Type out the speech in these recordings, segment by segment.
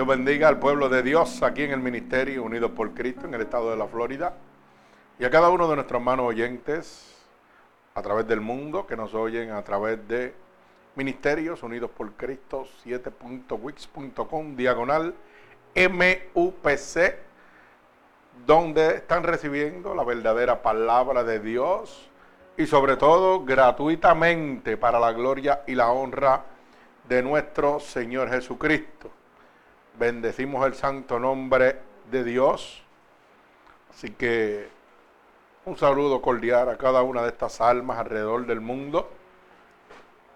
Dios bendiga al pueblo de Dios aquí en el Ministerio Unidos por Cristo en el estado de la Florida y a cada uno de nuestros hermanos oyentes a través del mundo que nos oyen a través de Ministerios Unidos por Cristo 7.wix.com diagonal MUPC donde están recibiendo la verdadera palabra de Dios y sobre todo gratuitamente para la gloria y la honra de nuestro Señor Jesucristo. Bendecimos el santo nombre de Dios. Así que un saludo cordial a cada una de estas almas alrededor del mundo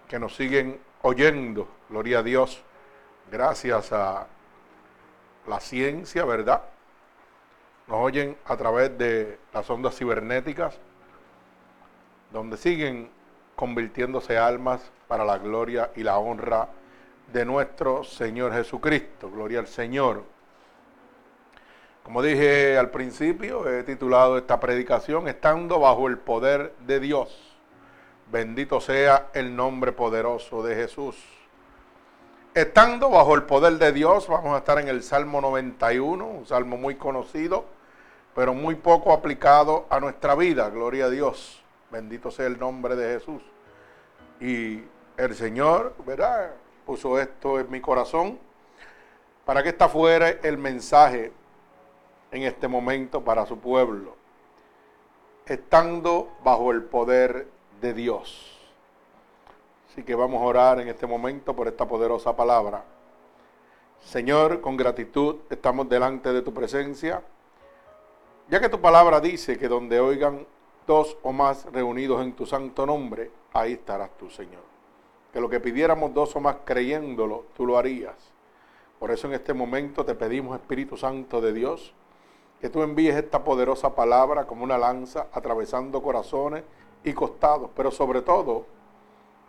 que nos siguen oyendo. Gloria a Dios. Gracias a la ciencia, ¿verdad? Nos oyen a través de las ondas cibernéticas, donde siguen convirtiéndose almas para la gloria y la honra de nuestro Señor Jesucristo. Gloria al Señor. Como dije al principio, he titulado esta predicación Estando bajo el poder de Dios. Bendito sea el nombre poderoso de Jesús. Estando bajo el poder de Dios, vamos a estar en el Salmo 91, un salmo muy conocido, pero muy poco aplicado a nuestra vida. Gloria a Dios. Bendito sea el nombre de Jesús. Y el Señor, ¿verdad? Puso esto en mi corazón para que esta fuera el mensaje en este momento para su pueblo. Estando bajo el poder de Dios. Así que vamos a orar en este momento por esta poderosa palabra. Señor, con gratitud estamos delante de tu presencia, ya que tu palabra dice que donde oigan dos o más reunidos en tu santo nombre, ahí estarás tú, Señor. Que lo que pidiéramos dos o más creyéndolo, tú lo harías. Por eso en este momento te pedimos, Espíritu Santo de Dios, que tú envíes esta poderosa palabra como una lanza atravesando corazones y costados, pero sobre todo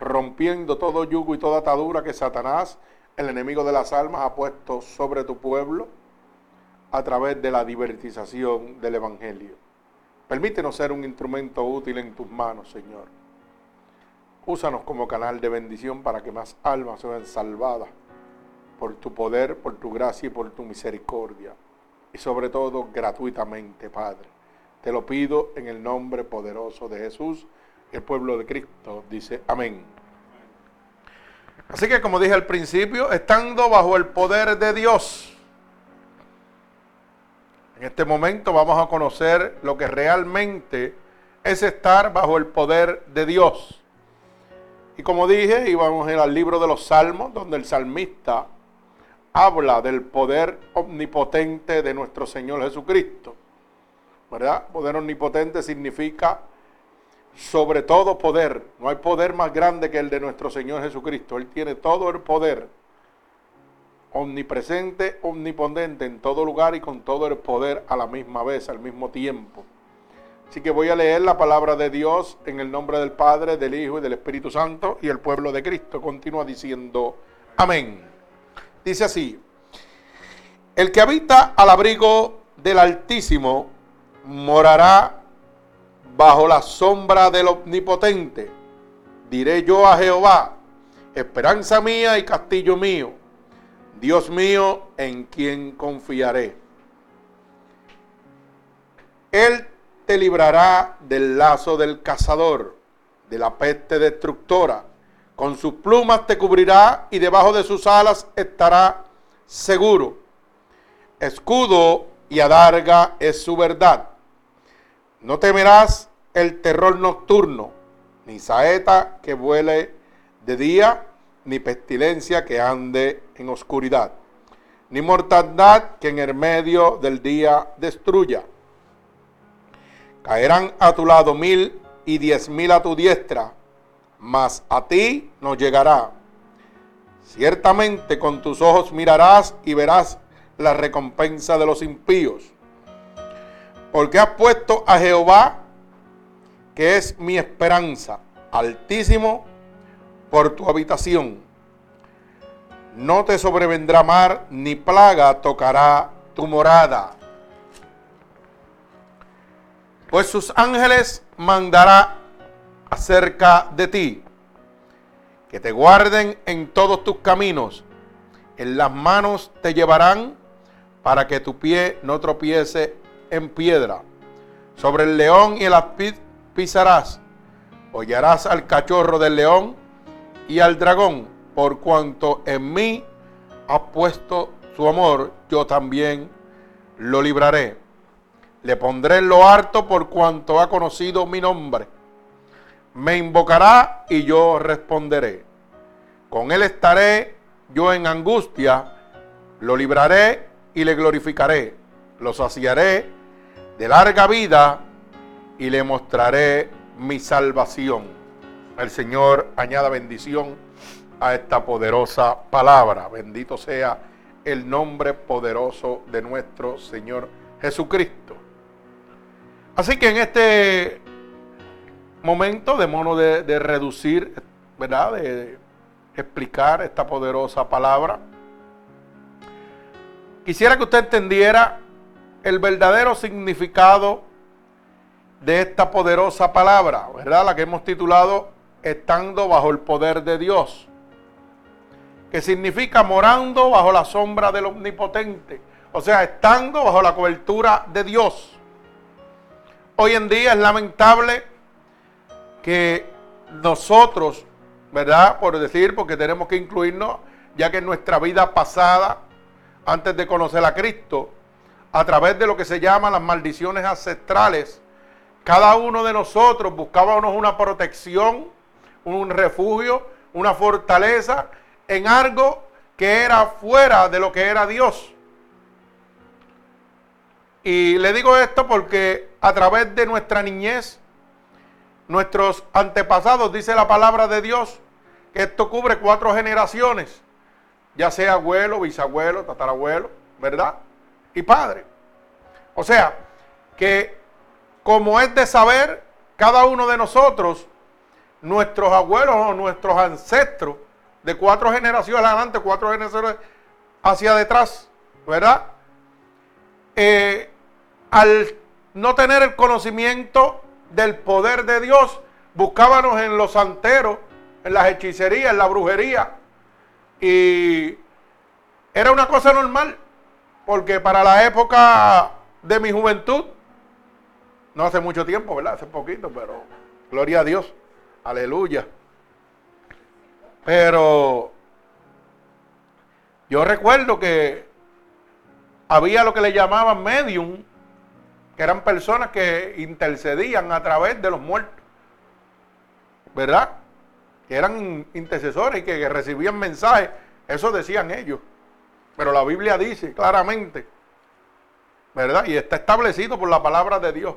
rompiendo todo yugo y toda atadura que Satanás, el enemigo de las almas, ha puesto sobre tu pueblo a través de la divertización del Evangelio. Permítenos ser un instrumento útil en tus manos, Señor. Úsanos como canal de bendición para que más almas sean salvadas por tu poder, por tu gracia y por tu misericordia. Y sobre todo gratuitamente, Padre. Te lo pido en el nombre poderoso de Jesús. El pueblo de Cristo dice amén. Así que como dije al principio, estando bajo el poder de Dios, en este momento vamos a conocer lo que realmente es estar bajo el poder de Dios. Y como dije, íbamos al libro de los Salmos, donde el salmista habla del poder omnipotente de nuestro Señor Jesucristo. ¿Verdad? Poder omnipotente significa sobre todo poder. No hay poder más grande que el de nuestro Señor Jesucristo. Él tiene todo el poder omnipresente, omnipotente en todo lugar y con todo el poder a la misma vez, al mismo tiempo. Así que voy a leer la palabra de Dios en el nombre del Padre, del Hijo y del Espíritu Santo y el pueblo de Cristo continúa diciendo amén. Dice así, el que habita al abrigo del Altísimo morará bajo la sombra del Omnipotente. Diré yo a Jehová, esperanza mía y castillo mío Dios mío, en quien confiaré. Él te librará del lazo del cazador, de la peste destructora. Con sus plumas te cubrirá y debajo de sus alas estará seguro. Escudo y adarga es su verdad. No temerás el terror nocturno, ni saeta que vuele de día, ni pestilencia que ande en oscuridad, ni mortandad que en el medio del día destruya. Caerán a tu lado mil y diez mil a tu diestra, mas a ti no llegará. Ciertamente con tus ojos mirarás y verás la recompensa de los impíos. Porque has puesto a Jehová, que es mi esperanza, altísimo por tu habitación. No te sobrevendrá mar, ni plaga tocará tu morada. Pues sus ángeles mandará acerca de ti, que te guarden en todos tus caminos, En las manos te llevarán para que tu pie no tropiece en piedra. Sobre el león y el aspid pisarás. Hollarás al cachorro del león y al dragón, por cuanto en mí ha puesto su amor, yo también lo libraré. Le pondré en lo harto por cuanto ha conocido mi nombre. Me invocará y yo responderé. Con él estaré yo en angustia, lo libraré y le glorificaré. Lo saciaré de larga vida y le mostraré mi salvación. El Señor añada bendición a esta poderosa palabra. Bendito sea el nombre poderoso de nuestro Señor Jesucristo. Así que en este momento de mono de, de reducir, ¿verdad? De explicar esta poderosa palabra. Quisiera que usted entendiera el verdadero significado de esta poderosa palabra, ¿verdad? La que hemos titulado Estando bajo el poder de Dios, que significa morando bajo la sombra del Omnipotente, o sea, estando bajo la cobertura de Dios. Hoy en día es lamentable que nosotros, ¿verdad? Por decir, porque tenemos que incluirnos, ya que en nuestra vida pasada, antes de conocer a Cristo, a través de lo que se llaman las maldiciones ancestrales, cada uno de nosotros buscábamos una protección, un refugio, una fortaleza en algo que era fuera de lo que era Dios. Y le digo esto porque a través de nuestra niñez, nuestros antepasados, dice la palabra de Dios, que esto cubre cuatro generaciones, ya sea abuelo, bisabuelo, tatarabuelo, ¿verdad? Y padre. O sea, que como es de saber, cada uno de nosotros, nuestros abuelos o nuestros ancestros, de cuatro generaciones adelante, cuatro generaciones hacia detrás, ¿verdad? Eh, al no tener el conocimiento del poder de Dios, buscábamos en los santeros, en las hechicerías, en la brujería. Y era una cosa normal, porque para la época de mi juventud, no hace mucho tiempo, ¿verdad? Hace poquito, pero gloria a Dios, aleluya. Pero yo recuerdo que había lo que le llamaban medium, que eran personas que intercedían a través de los muertos, ¿verdad? Que eran intercesores y que, recibían mensajes, eso decían ellos. Pero la Biblia dice claramente, ¿verdad? Y está establecido por la palabra de Dios,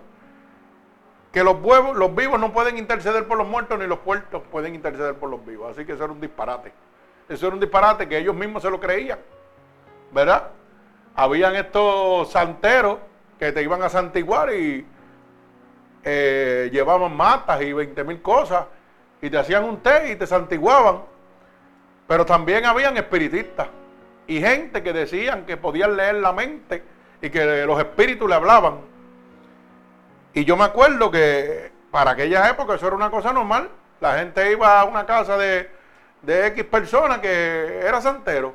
que los, los vivos no pueden interceder por los muertos ni los muertos pueden interceder por los vivos. Así que eso era un disparate. Eso era un disparate que ellos mismos se lo creían, ¿verdad? Habían estos santeros que te iban a santiguar y eh, llevaban matas y 20 mil cosas y te hacían un té y te santiguaban. Pero también habían espiritistas y gente que decían que podían leer la mente y que los espíritus le hablaban. Y yo me acuerdo que para aquella época eso era una cosa normal. La gente iba a una casa de, de X personas que era santero,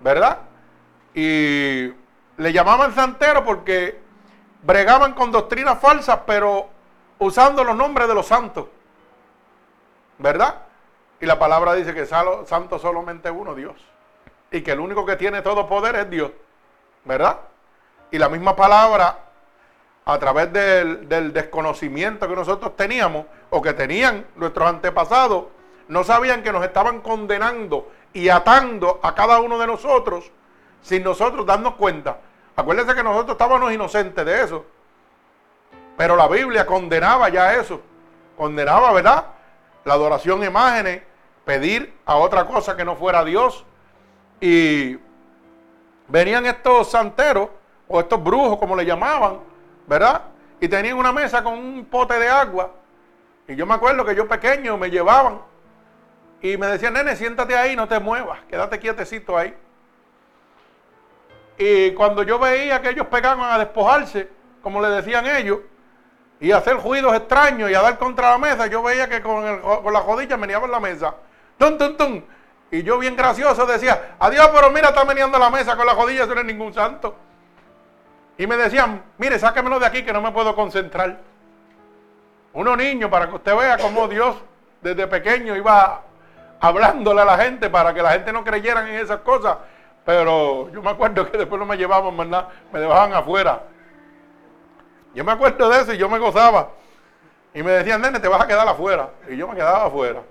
¿verdad? Y le llamaban santero porque bregaban con doctrinas falsas, pero usando los nombres de los santos. ¿Verdad? Y la palabra dice que santo solamente uno, Dios. Y que el único que tiene todo poder es Dios. ¿Verdad? Y la misma palabra, a través del desconocimiento que nosotros teníamos, o que tenían nuestros antepasados, no sabían que nos estaban condenando y atando a cada uno de nosotros sin nosotros darnos cuenta Acuérdense que nosotros estábamos inocentes de eso. Pero la Biblia condenaba ya eso. Condenaba, ¿verdad? La adoración a imágenes, pedir a otra cosa que no fuera Dios. Y venían estos santeros, o estos brujos, como le llamaban, ¿verdad? Y tenían una mesa con un pote de agua. Y yo me acuerdo que yo pequeño me llevaban y me decían, nene, siéntate ahí, no te muevas, quédate quietecito ahí. Y cuando yo veía que ellos pegaban a despojarse, como le decían ellos, y hacer ruidos extraños y a dar contra la mesa, yo veía que con, con la jodilla meneaban la mesa. ¡Tum, tum, tum! Y yo bien gracioso decía, adiós, pero mira, está meneando la mesa con la jodilla, eso no es ningún santo. Y me decían, mire, sáquemelo de aquí que no me puedo concentrar. Uno niño, para que usted vea cómo Dios desde pequeño iba hablándole a la gente para que la gente no creyera en esas cosas. Pero yo me acuerdo que después no me llevaban más nada, me dejaban afuera. Yo me acuerdo de eso y yo me gozaba. Y me decían, nene, te vas a quedar afuera. Y yo me quedaba afuera.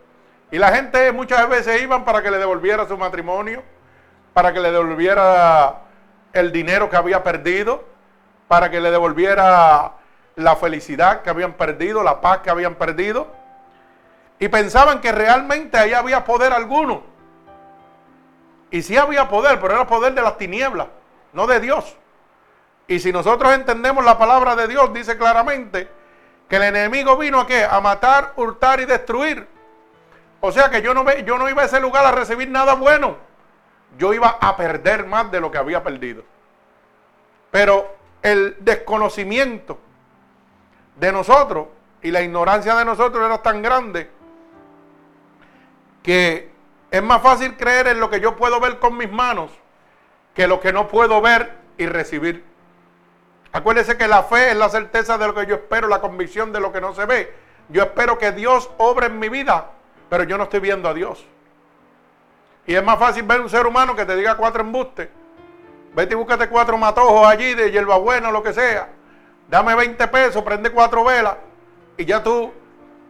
Y la gente muchas veces iban para que le devolviera su matrimonio, para que le devolviera el dinero que había perdido, para que le devolviera la felicidad que habían perdido, la paz que habían perdido. Y pensaban que realmente ahí había poder alguno. Y sí había poder, pero era poder de las tinieblas, no de Dios. Y si nosotros entendemos la palabra de Dios, dice claramente que el enemigo vino a qué? A matar, hurtar y destruir. O sea que yo no, yo no iba a ese lugar a recibir nada bueno. Yo iba a perder más de lo que había perdido. Pero el desconocimiento de nosotros y la ignorancia de nosotros era tan grande que es más fácil creer en lo que yo puedo ver con mis manos que lo que no puedo ver y recibir. Acuérdese que la fe es la certeza de lo que yo espero, la convicción de lo que no se ve. Yo espero que Dios obre en mi vida, pero yo no estoy viendo a Dios. Y es más fácil ver un ser humano que te diga cuatro embustes. Vete y búscate cuatro matojos allí de hierbabuena o lo que sea. Dame 20 pesos, prende cuatro velas. Y ya tú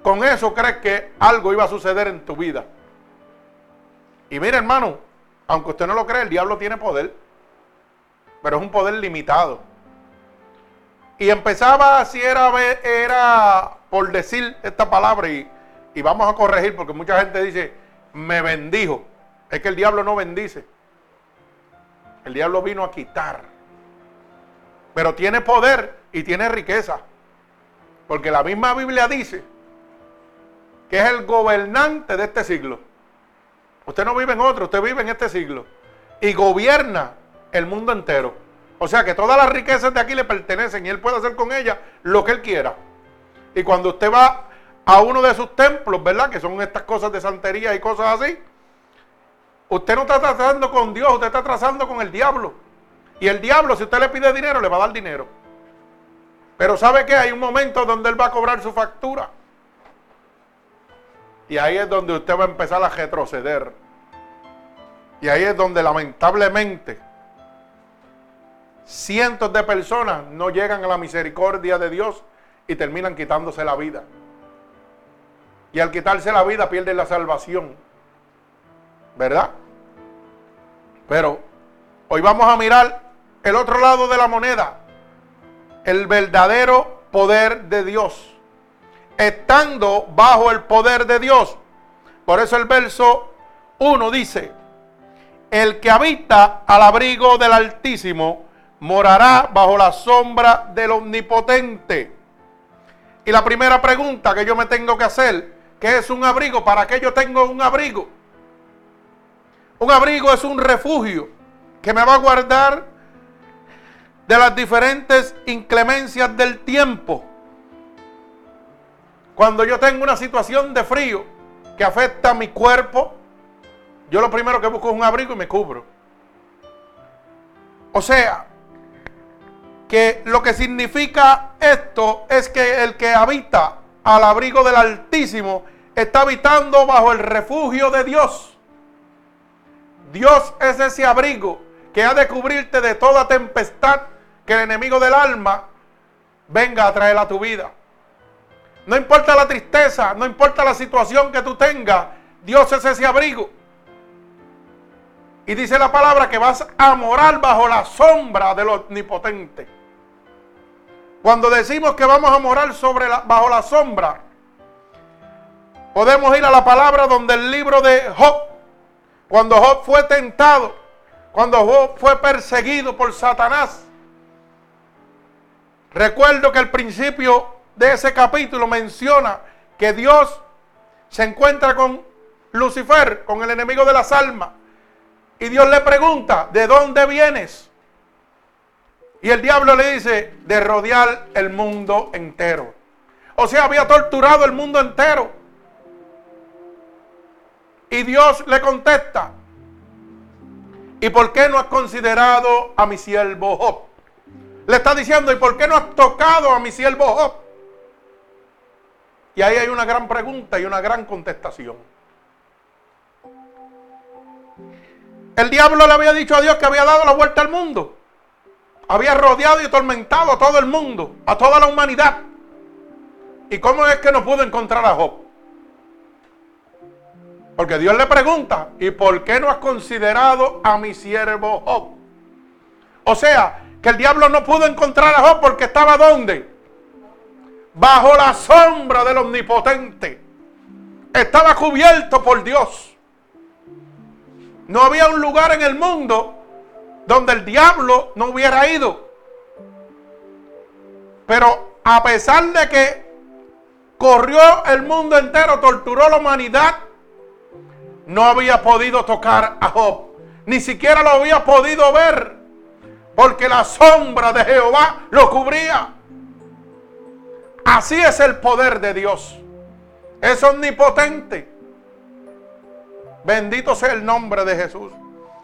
con eso crees que algo iba a suceder en tu vida. Y mire, hermano, aunque usted no lo cree, el diablo tiene poder. Pero es un poder limitado. Y empezaba, si era, era por decir esta palabra, y, y vamos a corregir, porque mucha gente dice, me bendijo. Es que el diablo no bendice. El diablo vino a quitar. Pero tiene poder y tiene riqueza. Porque la misma Biblia dice que es el gobernante de este siglo. Usted no vive en otro, usted vive en este siglo. Y gobierna el mundo entero. O sea que todas las riquezas de aquí le pertenecen y él puede hacer con ellas lo que él quiera. Y cuando usted va a uno de sus templos, ¿verdad? Que son estas cosas de santería y cosas así. Usted no está tratando con Dios, usted está trazando con el diablo. Y el diablo, si usted le pide dinero, le va a dar dinero. Pero ¿sabe qué? Hay un momento donde él va a cobrar su factura. Y ahí es donde usted va a empezar a retroceder. Y ahí es donde lamentablemente cientos de personas no llegan a la misericordia de Dios y terminan quitándose la vida. Y al quitarse la vida pierden la salvación. ¿Verdad? Pero hoy vamos a mirar el otro lado de la moneda. El verdadero poder de Dios. Estando bajo el poder de Dios. Por eso el verso 1 dice, el que habita al abrigo del Altísimo morará bajo la sombra del omnipotente. Y la primera pregunta que yo me tengo que hacer, ¿qué es un abrigo? ¿Para qué yo tengo un abrigo? Un abrigo es un refugio que me va a guardar de las diferentes inclemencias del tiempo. Cuando yo tengo una situación de frío que afecta a mi cuerpo, yo lo primero que busco es un abrigo y me cubro. O sea, que lo que significa esto es que el que habita al abrigo del Altísimo está habitando bajo el refugio de Dios. Dios es ese abrigo que ha de cubrirte de toda tempestad que el enemigo del alma venga a traer a tu vida. No importa la tristeza, no importa la situación que tú tengas, Dios es ese abrigo. Y dice la palabra que vas a morar bajo la sombra del omnipotente. Cuando decimos que vamos a morar sobre bajo la sombra, podemos ir a la palabra donde el libro de Job, cuando Job fue tentado, cuando Job fue perseguido por Satanás. Recuerdo que el principio de ese capítulo menciona que Dios se encuentra con Lucifer, con el enemigo de las almas. Y Dios le pregunta, ¿de dónde vienes? Y el diablo le dice, de rodear el mundo entero. O sea, había torturado el mundo entero. Y Dios le contesta, ¿y por qué no has considerado a mi siervo Job? Le está diciendo, ¿y por qué no has tocado a mi siervo Job? Y ahí hay una gran pregunta y una gran contestación. El diablo le había dicho a Dios que había dado la vuelta al mundo. Había rodeado y atormentado a todo el mundo, a toda la humanidad. ¿Y cómo es que no pudo encontrar a Job? Porque Dios le pregunta, ¿y por qué no has considerado a mi siervo Job? O sea, que el diablo no pudo encontrar a Job porque estaba donde? Bajo la sombra del omnipotente. Estaba cubierto por Dios. No había un lugar en el mundo donde el diablo no hubiera ido. Pero a pesar de que corrió el mundo entero, torturó la humanidad, no había podido tocar a Job. Ni siquiera lo había podido ver. Porque la sombra de Jehová lo cubría. Así es el poder de Dios. Es omnipotente. Bendito sea el nombre de Jesús.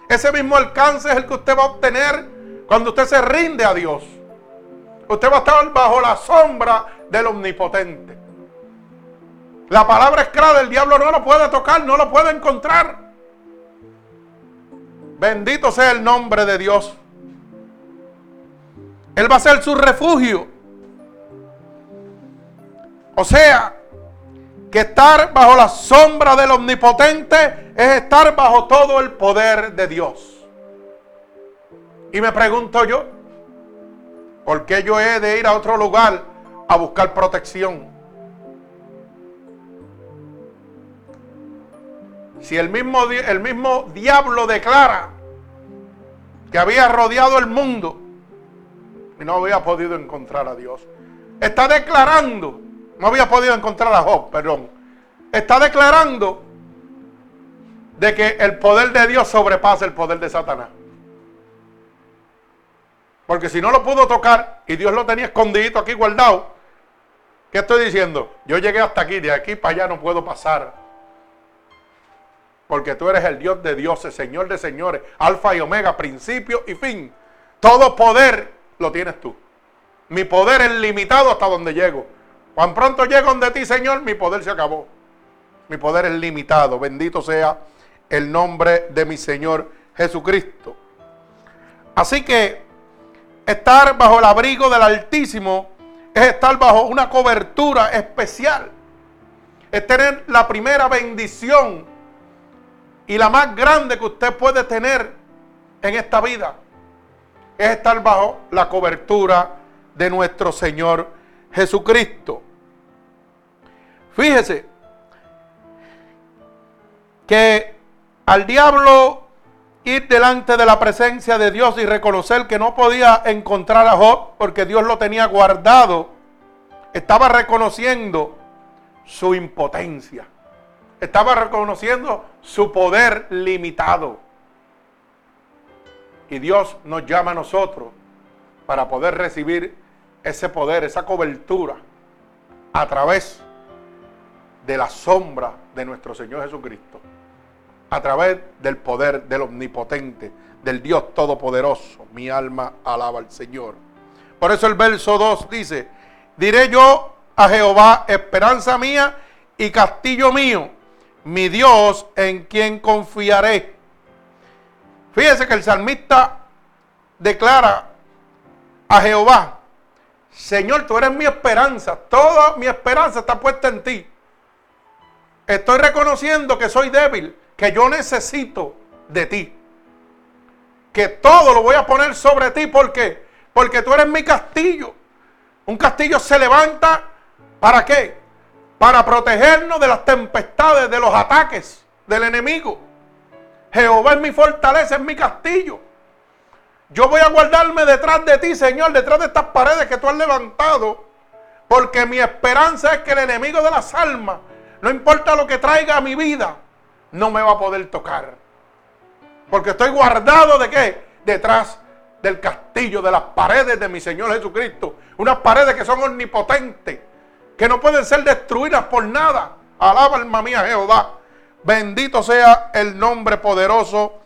Ese mismo alcance es el que usted va a obtener cuando usted se rinde a Dios. Usted va a estar bajo la sombra del omnipotente. La palabra es clara, el diablo no lo puede tocar, no lo puede encontrar. Bendito sea el nombre de Dios. Él va a ser su refugio. O sea, que estar bajo la sombra del omnipotente es estar bajo todo el poder de Dios. Y me pregunto yo, ¿por qué yo he de ir a otro lugar a buscar protección? Si el mismo, el mismo diablo declara que había rodeado el mundo y no había podido encontrar a Dios, está declarando, no había podido encontrar a Job, perdón, está declarando de que el poder de Dios sobrepasa el poder de Satanás. Porque si no lo pudo tocar y Dios lo tenía escondido aquí guardado, ¿qué estoy diciendo? Yo llegué hasta aquí, de aquí para allá no puedo pasar. Porque tú eres el Dios de dioses, Señor de señores, alfa y omega, principio y fin. Todo poder lo tienes tú. Mi poder es limitado hasta donde llego. Cuando pronto llego donde ti, Señor, mi poder se acabó. Mi poder es limitado. Bendito sea el nombre de mi Señor Jesucristo. Así que estar bajo el abrigo del Altísimo es estar bajo una cobertura especial. Es tener la primera bendición y la más grande que usted puede tener en esta vida es estar bajo la cobertura de nuestro Señor Jesucristo. Fíjese que al diablo ir delante de la presencia de Dios y reconocer que no podía encontrar a Job porque Dios lo tenía guardado, estaba reconociendo su impotencia. Estaba reconociendo su poder limitado. Y Dios nos llama a nosotros para poder recibir ese poder, esa cobertura, a través de la sombra de nuestro Señor Jesucristo, a través del poder del omnipotente, del Dios todopoderoso. Mi alma alaba al Señor. Por eso el verso 2 dice, diré yo a Jehová, esperanza mía y castillo mío, mi Dios en quien confiaré. Fíjese que el salmista declara a Jehová, Señor, tú eres mi esperanza, toda mi esperanza está puesta en ti. Estoy reconociendo que soy débil, que yo necesito de ti. Que todo lo voy a poner sobre ti, ¿por qué? Porque tú eres mi castillo. Un castillo se levanta, ¿para qué? para protegernos de las tempestades, de los ataques del enemigo. Jehová es mi fortaleza, es mi castillo. Yo voy a guardarme detrás de ti, Señor, detrás de estas paredes que tú has levantado, porque mi esperanza es que el enemigo de las almas, no importa lo que traiga a mi vida, no me va a poder tocar. Porque estoy guardado de qué? Detrás del castillo, de las paredes de mi Señor Jesucristo. Unas paredes que son omnipotentes que no pueden ser destruidas por nada. Alaba alma mía Jehová. Bendito sea el nombre poderoso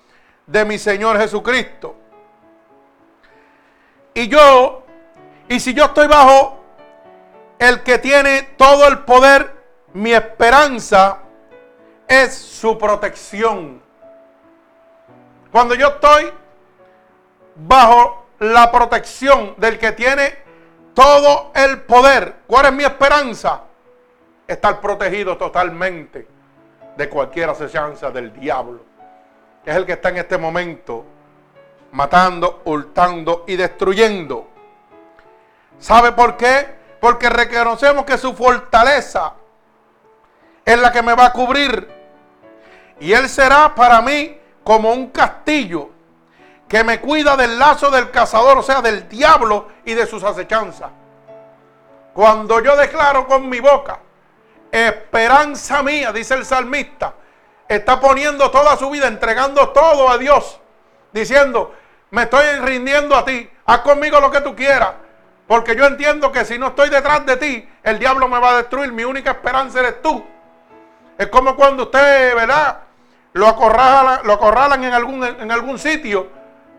de mi Señor Jesucristo. Y yo, y si yo estoy bajo el que tiene todo el poder, mi esperanza es su protección. Cuando yo estoy bajo la protección del que tiene todo el poder, ¿cuál es mi esperanza? Estar protegido totalmente de cualquier asechanza del diablo, que es el que está en este momento matando, hurtando y destruyendo. ¿Sabe por qué? Porque reconocemos que su fortaleza es la que me va a cubrir. Y Él será para mí como un castillo que me cuida del lazo del cazador, o sea, del diablo y de sus acechanzas. Cuando yo declaro con mi boca, esperanza mía, dice el salmista, está poniendo toda su vida, entregando todo a Dios, diciendo, me estoy rindiendo a ti, haz conmigo lo que tú quieras, porque yo entiendo que si no estoy detrás de ti, el diablo me va a destruir, mi única esperanza eres tú. Es como cuando usted, ¿verdad? Lo acorralan, lo acorralan en, algún, en algún sitio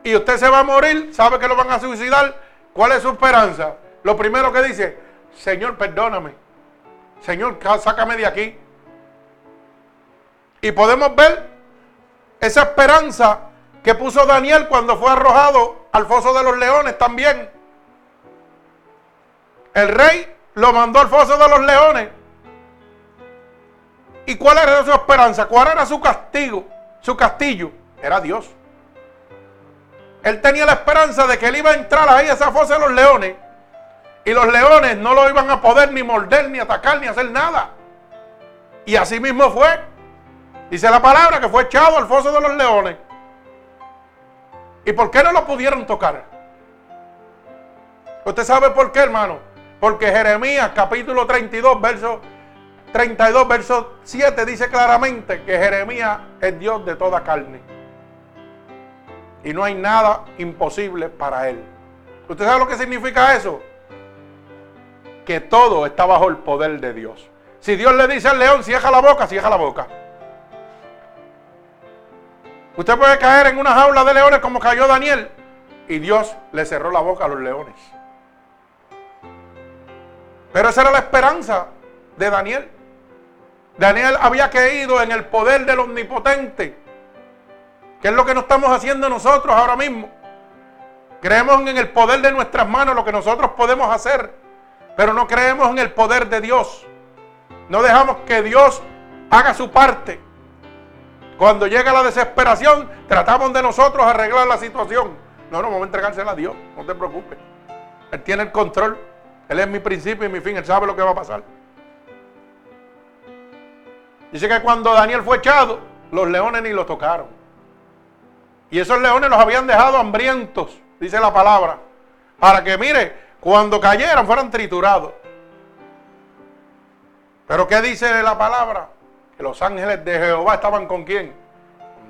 y usted se va a morir, sabe que lo van a suicidar. ¿Cuál es su esperanza? Lo primero que dice, Señor, perdóname. Señor, sácame de aquí. Y podemos ver esa esperanza que puso Daniel cuando fue arrojado al foso de los leones también. El rey lo mandó al foso de los leones. ¿Y cuál era su esperanza? ¿Cuál era su castigo? Su castillo. Era Dios. Él tenía la esperanza de que él iba a entrar ahí a esa fosa de los leones. Y los leones no lo iban a poder ni morder, ni atacar, ni hacer nada. Y así mismo fue. Dice la palabra que fue echado al foso de los leones. ¿Y por qué no lo pudieron tocar? ¿Usted sabe por qué, hermano? Porque Jeremías capítulo 32, verso 32, verso 7 dice claramente que Jeremías es Dios de toda carne. Y no hay nada imposible para él. ¿Usted sabe lo que significa eso? Que todo está bajo el poder de Dios. Si Dios le dice al león, cierra la boca, cierra la boca. Usted puede caer en una jaula de leones como cayó Daniel. Y Dios le cerró la boca a los leones. Pero esa era la esperanza de Daniel. Daniel había caído en el poder del omnipotente. ¿Qué es lo que no estamos haciendo nosotros ahora mismo? Creemos en el poder de nuestras manos, lo que nosotros podemos hacer, pero no creemos en el poder de Dios. No dejamos que Dios haga su parte. Cuando llega la desesperación, tratamos de nosotros arreglar la situación. No, no, vamos a entregársela a Dios, no te preocupes. Él tiene el control. Él es mi principio y mi fin. Él sabe lo que va a pasar. Dice que cuando Daniel fue echado, los leones ni lo tocaron. Y esos leones los habían dejado hambrientos, dice la palabra. Para que, mire, cuando cayeran fueran triturados. Pero ¿qué dice la palabra? Los ángeles de Jehová estaban con quién?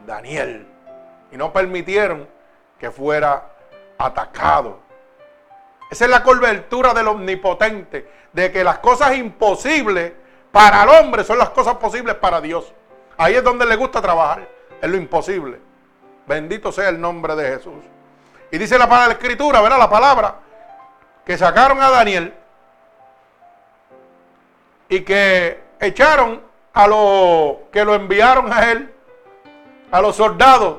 Daniel. Y no permitieron que fuera atacado esa es la cobertura del omnipotente, de que las cosas imposibles para el hombre son las cosas posibles para Dios. Ahí es donde le gusta trabajar, es lo imposible. Bendito sea el nombre de Jesús. Y dice la, la escritura, ¿verdad? La palabra, que sacaron a Daniel y que echaron a los que lo enviaron a él, a los soldados,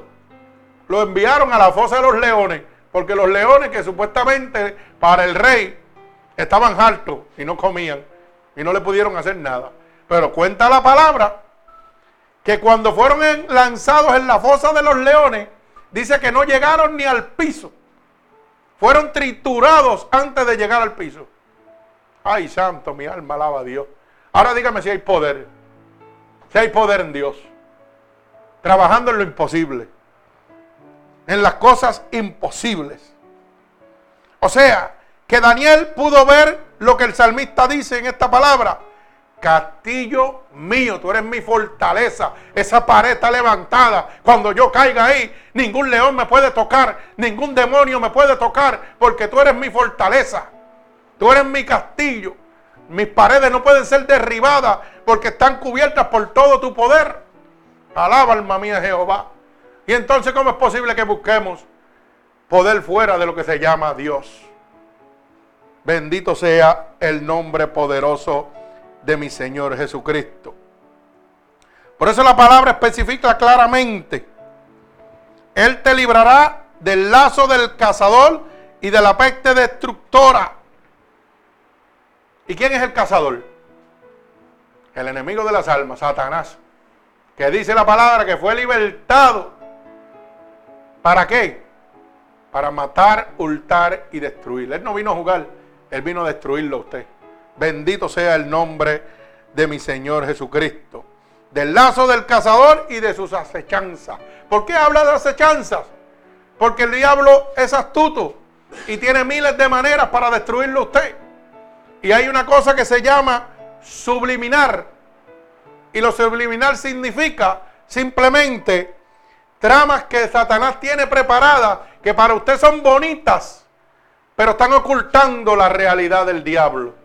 lo enviaron a la fosa de los leones porque los leones que supuestamente para el rey estaban hartos y no comían y no le pudieron hacer nada. Pero cuenta la palabra que cuando fueron lanzados en la fosa de los leones, dice que no llegaron ni al piso. Fueron triturados antes de llegar al piso. Ay, santo, mi alma alaba a Dios. Ahora dígame si hay poder. Si hay poder en Dios. Trabajando en lo imposible en las cosas imposibles. O sea, que Daniel pudo ver lo que el salmista dice en esta palabra. Castillo mío, tú eres mi fortaleza. Esa pared está levantada. Cuando yo caiga ahí, ningún león me puede tocar, ningún demonio me puede tocar, porque tú eres mi fortaleza. Tú eres mi castillo. Mis paredes no pueden ser derribadas porque están cubiertas por todo tu poder. Alaba alma mía Jehová. Y entonces, ¿cómo es posible que busquemos poder fuera de lo que se llama Dios? Bendito sea el nombre poderoso de mi Señor Jesucristo. Por eso la palabra especifica claramente, Él te librará del lazo del cazador y de la peste destructora. ¿Y quién es el cazador? El enemigo de las almas, Satanás. Que dice la palabra que fue libertado. ¿Para qué? Para matar, hurtar y destruir. Él no vino a jugar, él vino a destruirlo a usted. Bendito sea el nombre de mi Señor Jesucristo. Del lazo del cazador y de sus acechanzas. ¿Por qué habla de acechanzas? Porque el diablo es astuto y tiene miles de maneras para destruirlo a usted. Y hay una cosa que se llama subliminar. Y lo subliminar significa simplemente tramas que Satanás tiene preparadas que para usted son bonitas, pero están ocultando la realidad del diablo.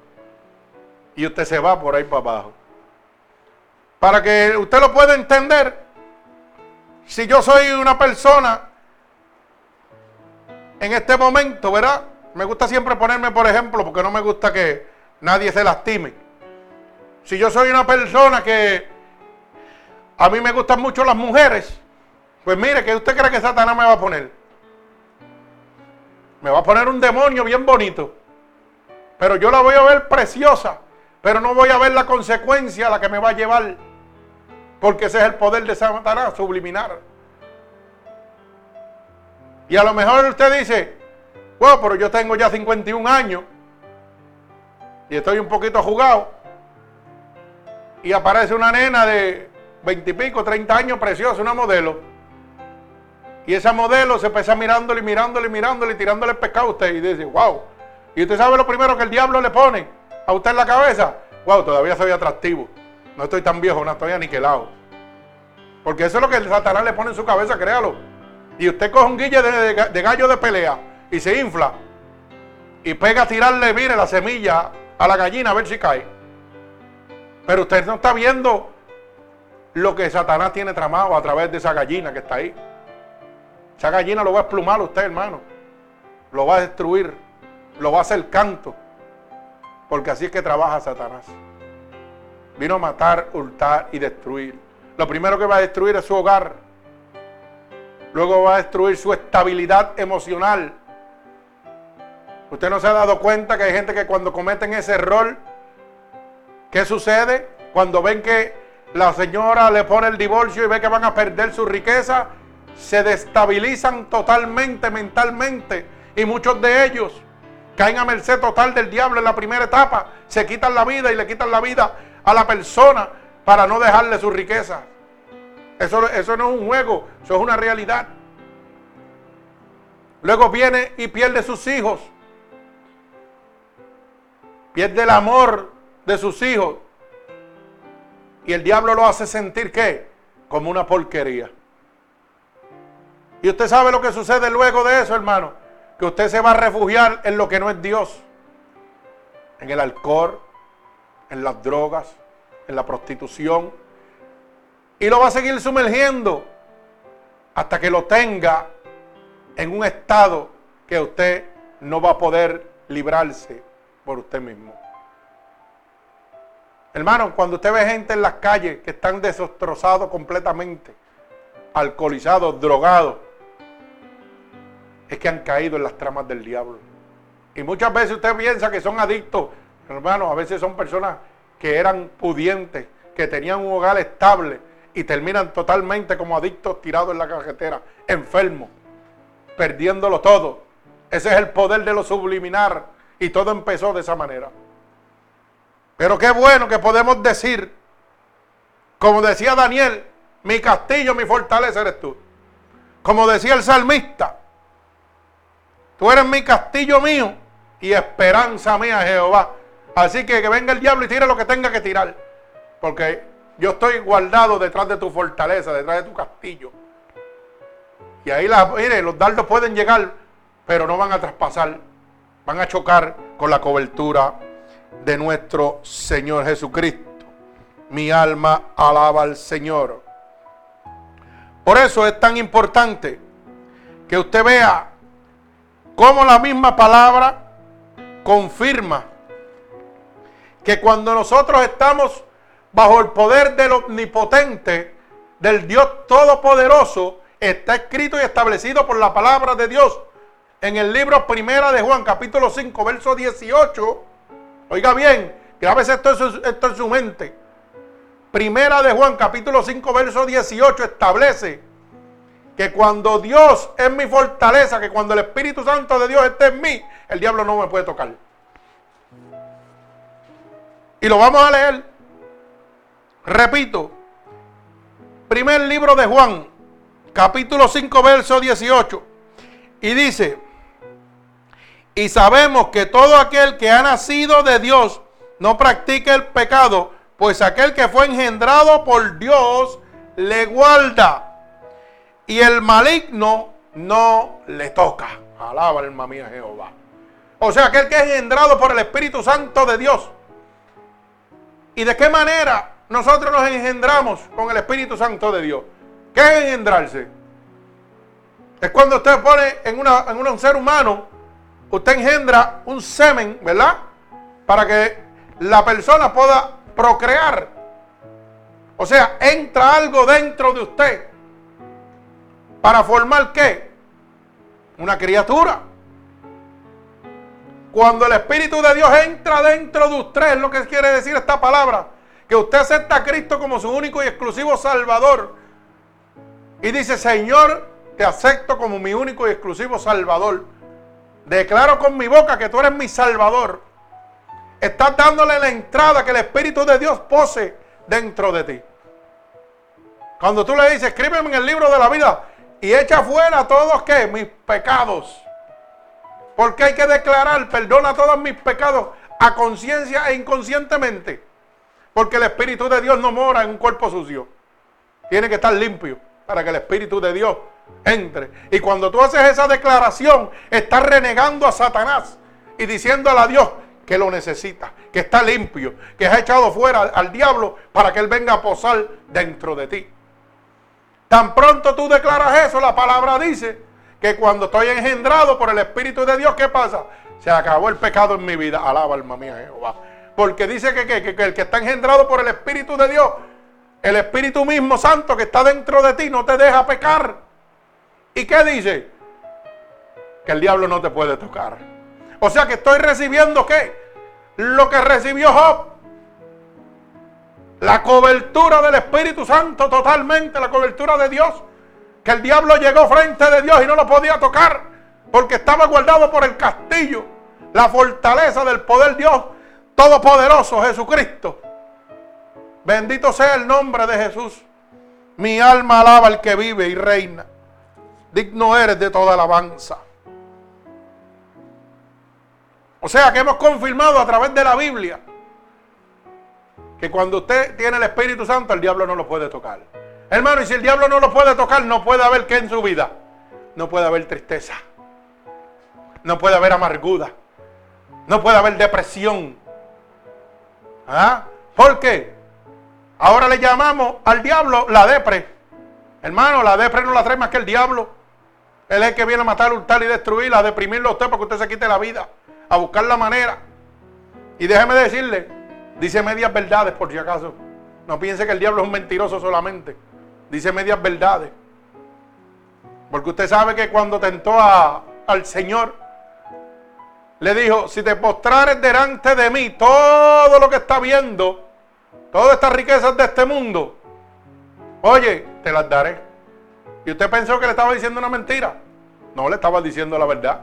Y usted se va por ahí para abajo. Para que usted lo pueda entender, si yo soy una persona en este momento, ¿verdad? Me gusta siempre ponerme por ejemplo porque no me gusta que nadie se lastime. Si yo soy una persona que a mí me gustan mucho las mujeres, pues mire, ¿qué usted cree que Satanás me va a poner? Me va a poner un demonio bien bonito. Pero yo la voy a ver preciosa. Pero no voy a ver la consecuencia a la que me va a llevar. Porque ese es el poder de Satanás, subliminar. Y a lo mejor usted dice, bueno, pero yo tengo ya 51 años y estoy un poquito jugado. Y aparece una nena de 20 y pico, 30 años, preciosa, una modelo. Y esa modelo se empieza mirándole, mirándole, mirándole, tirándole el pescado a usted y dice, wow. Y usted sabe lo primero que el diablo le pone a usted en la cabeza. Wow, todavía soy atractivo. No estoy tan viejo, no estoy aniquilado. Porque eso es lo que el Satanás le pone en su cabeza, créalo y usted coge un guille de, gallo de pelea y se infla y pega a tirarle, mire, la semilla a la gallina a ver si cae. Pero usted no está viendo lo que Satanás tiene tramado a través de esa gallina que está ahí. Esa gallina lo va a esplumar usted, hermano. Lo va a destruir. Lo va a hacer canto. Porque así es que trabaja Satanás. Vino a matar, hurtar y destruir. Lo primero que va a destruir es su hogar Luego va a destruir su estabilidad emocional. Usted no se ha dado cuenta que hay gente que cuando cometen ese error, ¿qué sucede? Cuando ven que la señora le pone el divorcio y ve que van a perder su riqueza, se destabilizan totalmente mentalmente. Y muchos de ellos caen a merced total del diablo en la primera etapa. Se quitan la vida y le quitan la vida a la persona para no dejarle su riqueza. Eso, no es un juego, eso es una realidad. Luego viene y pierde sus hijos. Pierde el amor de sus hijos. Y el diablo lo hace sentir ¿qué? Como una porquería. Y usted sabe lo que sucede luego de eso, hermano. Que usted se va a refugiar en lo que no es Dios. En el alcohol, en las drogas, en la prostitución y lo va a seguir sumergiendo hasta que lo tenga en un estado que usted no va a poder librarse por usted mismo. Hermano, cuando usted ve gente en las calles que están desastrozados completamente, alcoholizados, drogados, es que han caído en las tramas del diablo. Y muchas veces usted piensa que son adictos. Hermano, a veces son personas que eran pudientes, que tenían un hogar estable, y terminan totalmente como adictos tirados en la carretera, enfermos, perdiéndolo todo. Ese es el poder de lo subliminar y todo empezó de esa manera. Pero qué bueno que podemos decir, como decía Daniel, mi castillo, mi fortaleza eres tú. Como decía el salmista, tú eres mi castillo mío y esperanza mía, Jehová. Así que que venga el diablo y tire lo que tenga que tirar. Porque yo estoy guardado detrás de tu fortaleza, detrás de tu castillo. Y ahí, la, mire, los dardos pueden llegar, pero no van a traspasar. Van a chocar con la cobertura de nuestro Señor Jesucristo. Mi alma alaba al Señor. Por eso es tan importante que usted vea cómo la misma palabra confirma que cuando nosotros estamos bajo el poder del omnipotente, del Dios Todopoderoso, está escrito y establecido por la palabra de Dios en el libro Primera de Juan, capítulo 5, verso 18. Oiga bien, grábese esto, esto en su mente. Primera de Juan, capítulo 5, verso 18, establece que cuando Dios es mi fortaleza, que cuando el Espíritu Santo de Dios esté en mí, el diablo no me puede tocar. Y lo vamos a leer. Repito, primer libro de Juan, capítulo 5, verso 18. Y dice, y sabemos que todo aquel que ha nacido de Dios no practica el pecado, pues aquel que fue engendrado por Dios le guarda. Y el maligno no le toca. Alaba alma mía Jehová. O sea, aquel que es engendrado por el Espíritu Santo de Dios. ¿Y de qué manera nosotros nos engendramos con el Espíritu Santo de Dios? ¿Qué es engendrarse? Es cuando usted pone en, una, en un ser humano, usted engendra un semen, ¿verdad? Para que la persona pueda procrear. O sea, entra algo dentro de usted para formar qué? Una criatura. Cuando el Espíritu de Dios entra dentro de usted, es lo que quiere decir esta palabra, que usted acepta a Cristo como su único y exclusivo Salvador. Y dice, Señor, te acepto como mi único y exclusivo Salvador. Declaro con mi boca que tú eres mi Salvador. Estás dándole la entrada que el Espíritu de Dios pose dentro de ti. Cuando tú le dices, escríbeme en el libro de la vida y echa fuera todos mis pecados. Porque hay que declarar, perdona todos mis pecados a conciencia e inconscientemente. Porque el Espíritu de Dios no mora en un cuerpo sucio. Tiene que estar limpio para que el Espíritu de Dios entre. Y cuando tú haces esa declaración, estás renegando a Satanás y diciéndole a Dios, que lo necesita, que está limpio, que has echado fuera al diablo para que él venga a posar dentro de ti. Tan pronto tú declaras eso, la palabra dice que cuando estoy engendrado por el Espíritu de Dios, ¿qué pasa? Se acabó el pecado en mi vida. Alaba alma mía Jehová. Porque dice que, que, que el que está engendrado por el Espíritu de Dios, el Espíritu mismo Santo que está dentro de ti, no te deja pecar. ¿Y qué dice? Que el diablo no te puede tocar. O sea que estoy recibiendo qué? Lo que recibió Job. La cobertura del Espíritu Santo totalmente, la cobertura de Dios. Que el diablo llegó frente de Dios y no lo podía tocar porque estaba guardado por el castillo. La fortaleza del poder Dios Todopoderoso Jesucristo. Bendito sea el nombre de Jesús. Mi alma alaba al que vive y reina. Digno eres de toda alabanza. O sea que hemos confirmado a través de la Biblia que cuando usted tiene el Espíritu Santo, el diablo no lo puede tocar. Hermano, y si el diablo no lo puede tocar, no puede haber qué en su vida. No puede haber tristeza. No puede haber amargura. No puede haber depresión. ¿Ah? ¿Por qué? Ahora le llamamos al diablo la depre. Hermano, la depre no la trae más que el diablo. Él es el que viene a matar, hurtar y destruir, a deprimirlo a usted para que usted se quite la vida a buscar la manera. Y déjeme decirle, dice medias verdades por si acaso. No piense que el diablo es un mentiroso solamente. Dice medias verdades. Porque usted sabe que cuando tentó a, al Señor, le dijo, si te postrares delante de mí, todo lo que está viendo, todas estas riquezas de este mundo, oye, te las daré. Y usted pensó que le estaba diciendo una mentira. No, le estaba diciendo la verdad.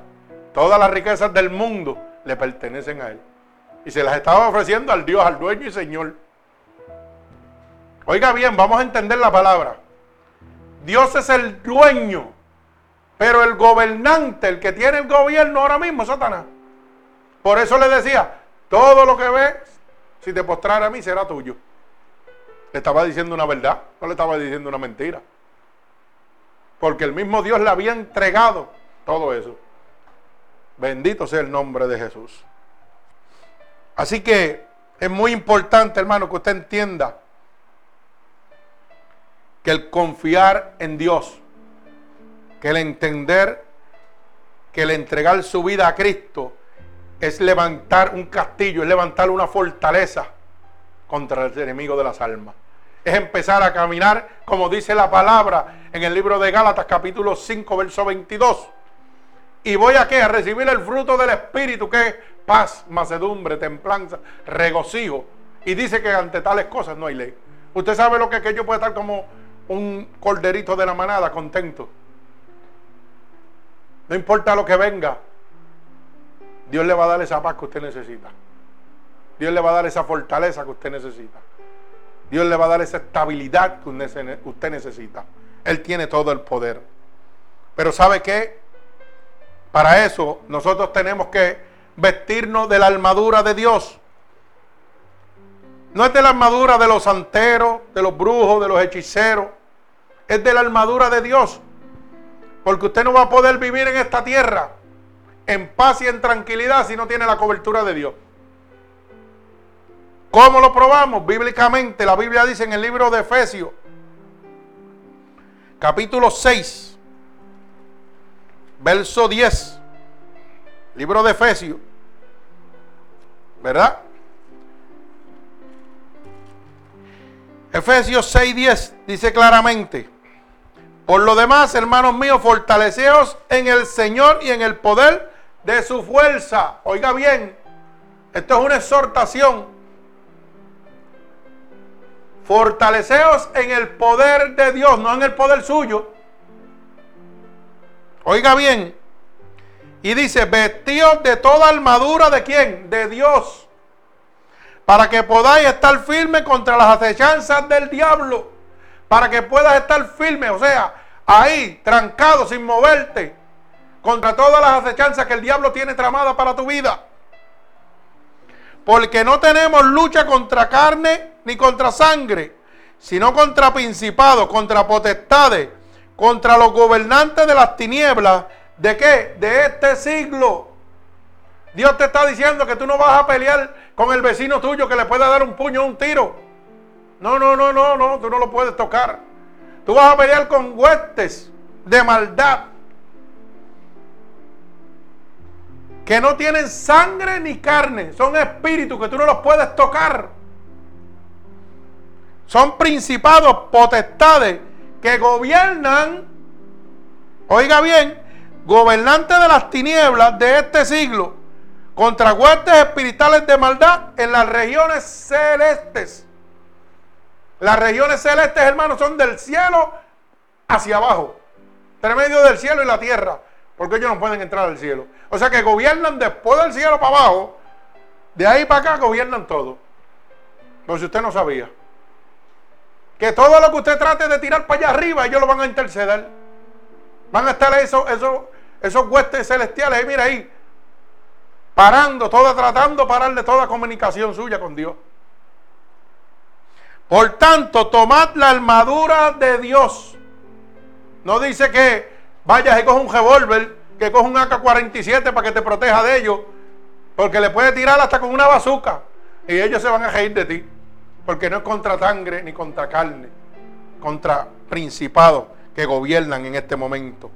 Todas las riquezas del mundo le pertenecen a Él. Y se las estaba ofreciendo al Dios, al dueño y Señor. Oiga bien, vamos a entender la palabra. Dios es el dueño, pero el gobernante, el que tiene el gobierno ahora mismo Satanás. Por eso le decía, todo lo que ves, si te postrara a mí, será tuyo. Le estaba diciendo una verdad, no le estaba diciendo una mentira. Porque el mismo Dios le había entregado todo eso. Bendito sea el nombre de Jesús. Así que es muy importante, hermano, que usted entienda que el confiar en Dios, que el entender que el entregar su vida a Cristo es levantar un castillo, es levantar una fortaleza contra el enemigo de las almas. Es empezar a caminar, como dice la palabra en el libro de Gálatas capítulo 5, verso 22. Y voy a qué? A recibir el fruto del Espíritu, que es paz, macedumbre, templanza, regocijo. Y dice que ante tales cosas no hay ley. Usted sabe lo que que yo puedo estar como un corderito de la manada, contento. No importa lo que venga, Dios le va a dar esa paz que usted necesita. Dios le va a dar esa fortaleza que usted necesita. Dios le va a dar esa estabilidad que usted necesita. Él tiene todo el poder. Pero ¿sabe qué? Para eso nosotros tenemos que vestirnos de la armadura de Dios. No es de la armadura de los santeros, de los brujos, de los hechiceros. Es de la armadura de Dios. Porque usted no va a poder vivir en esta tierra en paz y en tranquilidad si no tiene la cobertura de Dios. ¿Cómo lo probamos? Bíblicamente, la Biblia dice en el libro de Efesios, capítulo 6, verso 10, libro de Efesios, ¿verdad? Efesios 6, 10 dice claramente, por lo demás, hermanos míos, fortaleceos en el Señor y en el poder de su fuerza. Oiga bien, esto es una exhortación. Fortaleceos en el poder de Dios, no en el poder suyo. Oiga bien. Y dice, vestidos de toda armadura de quién? De Dios. Para que podáis estar firmes contra las acechanzas del diablo para que puedas estar firme, o sea, ahí, trancado, sin moverte, contra todas las acechanzas que el diablo tiene tramada para tu vida. Porque no tenemos lucha contra carne ni contra sangre, sino contra principados, contra potestades, contra los gobernantes de las tinieblas. ¿De qué? De este siglo. Dios te está diciendo que tú no vas a pelear con el vecino tuyo que le pueda dar un puño o un tiro. No, no, no, no, no, tú no lo puedes tocar. Tú vas a pelear con huestes de maldad que no tienen sangre ni carne, son espíritus que tú no los puedes tocar. Son principados, potestades que gobiernan, oiga bien, gobernantes de las tinieblas de este siglo contra huestes espirituales de maldad en las regiones celestes. Las regiones celestes, hermanos, son del cielo hacia abajo. Entre medio del cielo y la tierra. Porque ellos no pueden entrar al cielo. O sea que gobiernan después del cielo para abajo. De ahí para acá gobiernan todo. Pero si usted no sabía. Que todo lo que usted trate de tirar para allá arriba, ellos lo van a interceder. Van a estar esos, esos, esos huestes celestiales. Ahí, mira ahí. Parando, toda, tratando de pararle toda comunicación suya con Dios. Por tanto, tomad la armadura de Dios. No dice que vayas y coja un revólver, que coja un AK-47 para que te proteja de ellos. Porque le puede tirar hasta con una bazuca. Y ellos se van a reír de ti. Porque no es contra sangre ni contra carne. Contra principados que gobiernan en este momento.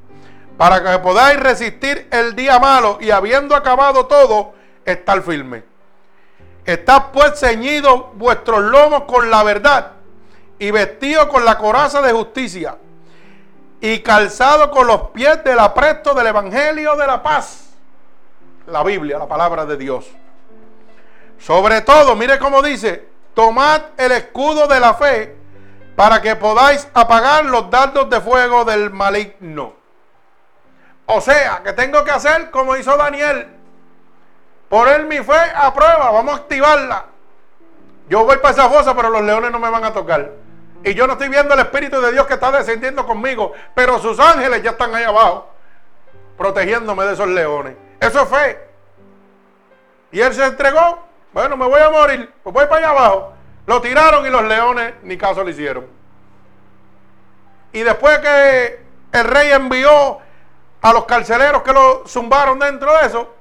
Para que podáis resistir el día malo y habiendo acabado todo, estar firme. Está pues ceñido vuestros lomos con la verdad y vestido con la coraza de justicia y calzado con los pies del apresto del Evangelio de la paz. La Biblia, la palabra de Dios. Sobre todo, mire cómo dice, tomad el escudo de la fe para que podáis apagar los dardos de fuego del maligno. O sea, que tengo que hacer como hizo Daniel, Poner mi fe a prueba, vamos a activarla. Yo voy para esa fosa, pero los leones no me van a tocar. Y yo no estoy viendo el Espíritu de Dios que está descendiendo conmigo, pero sus ángeles ya están ahí abajo, protegiéndome de esos leones. Eso es fe. Y él se entregó, bueno, me voy a morir, pues voy para allá abajo. Lo tiraron y los leones ni caso le hicieron. Y después que el rey envió a los carceleros que lo zumbaron dentro de eso,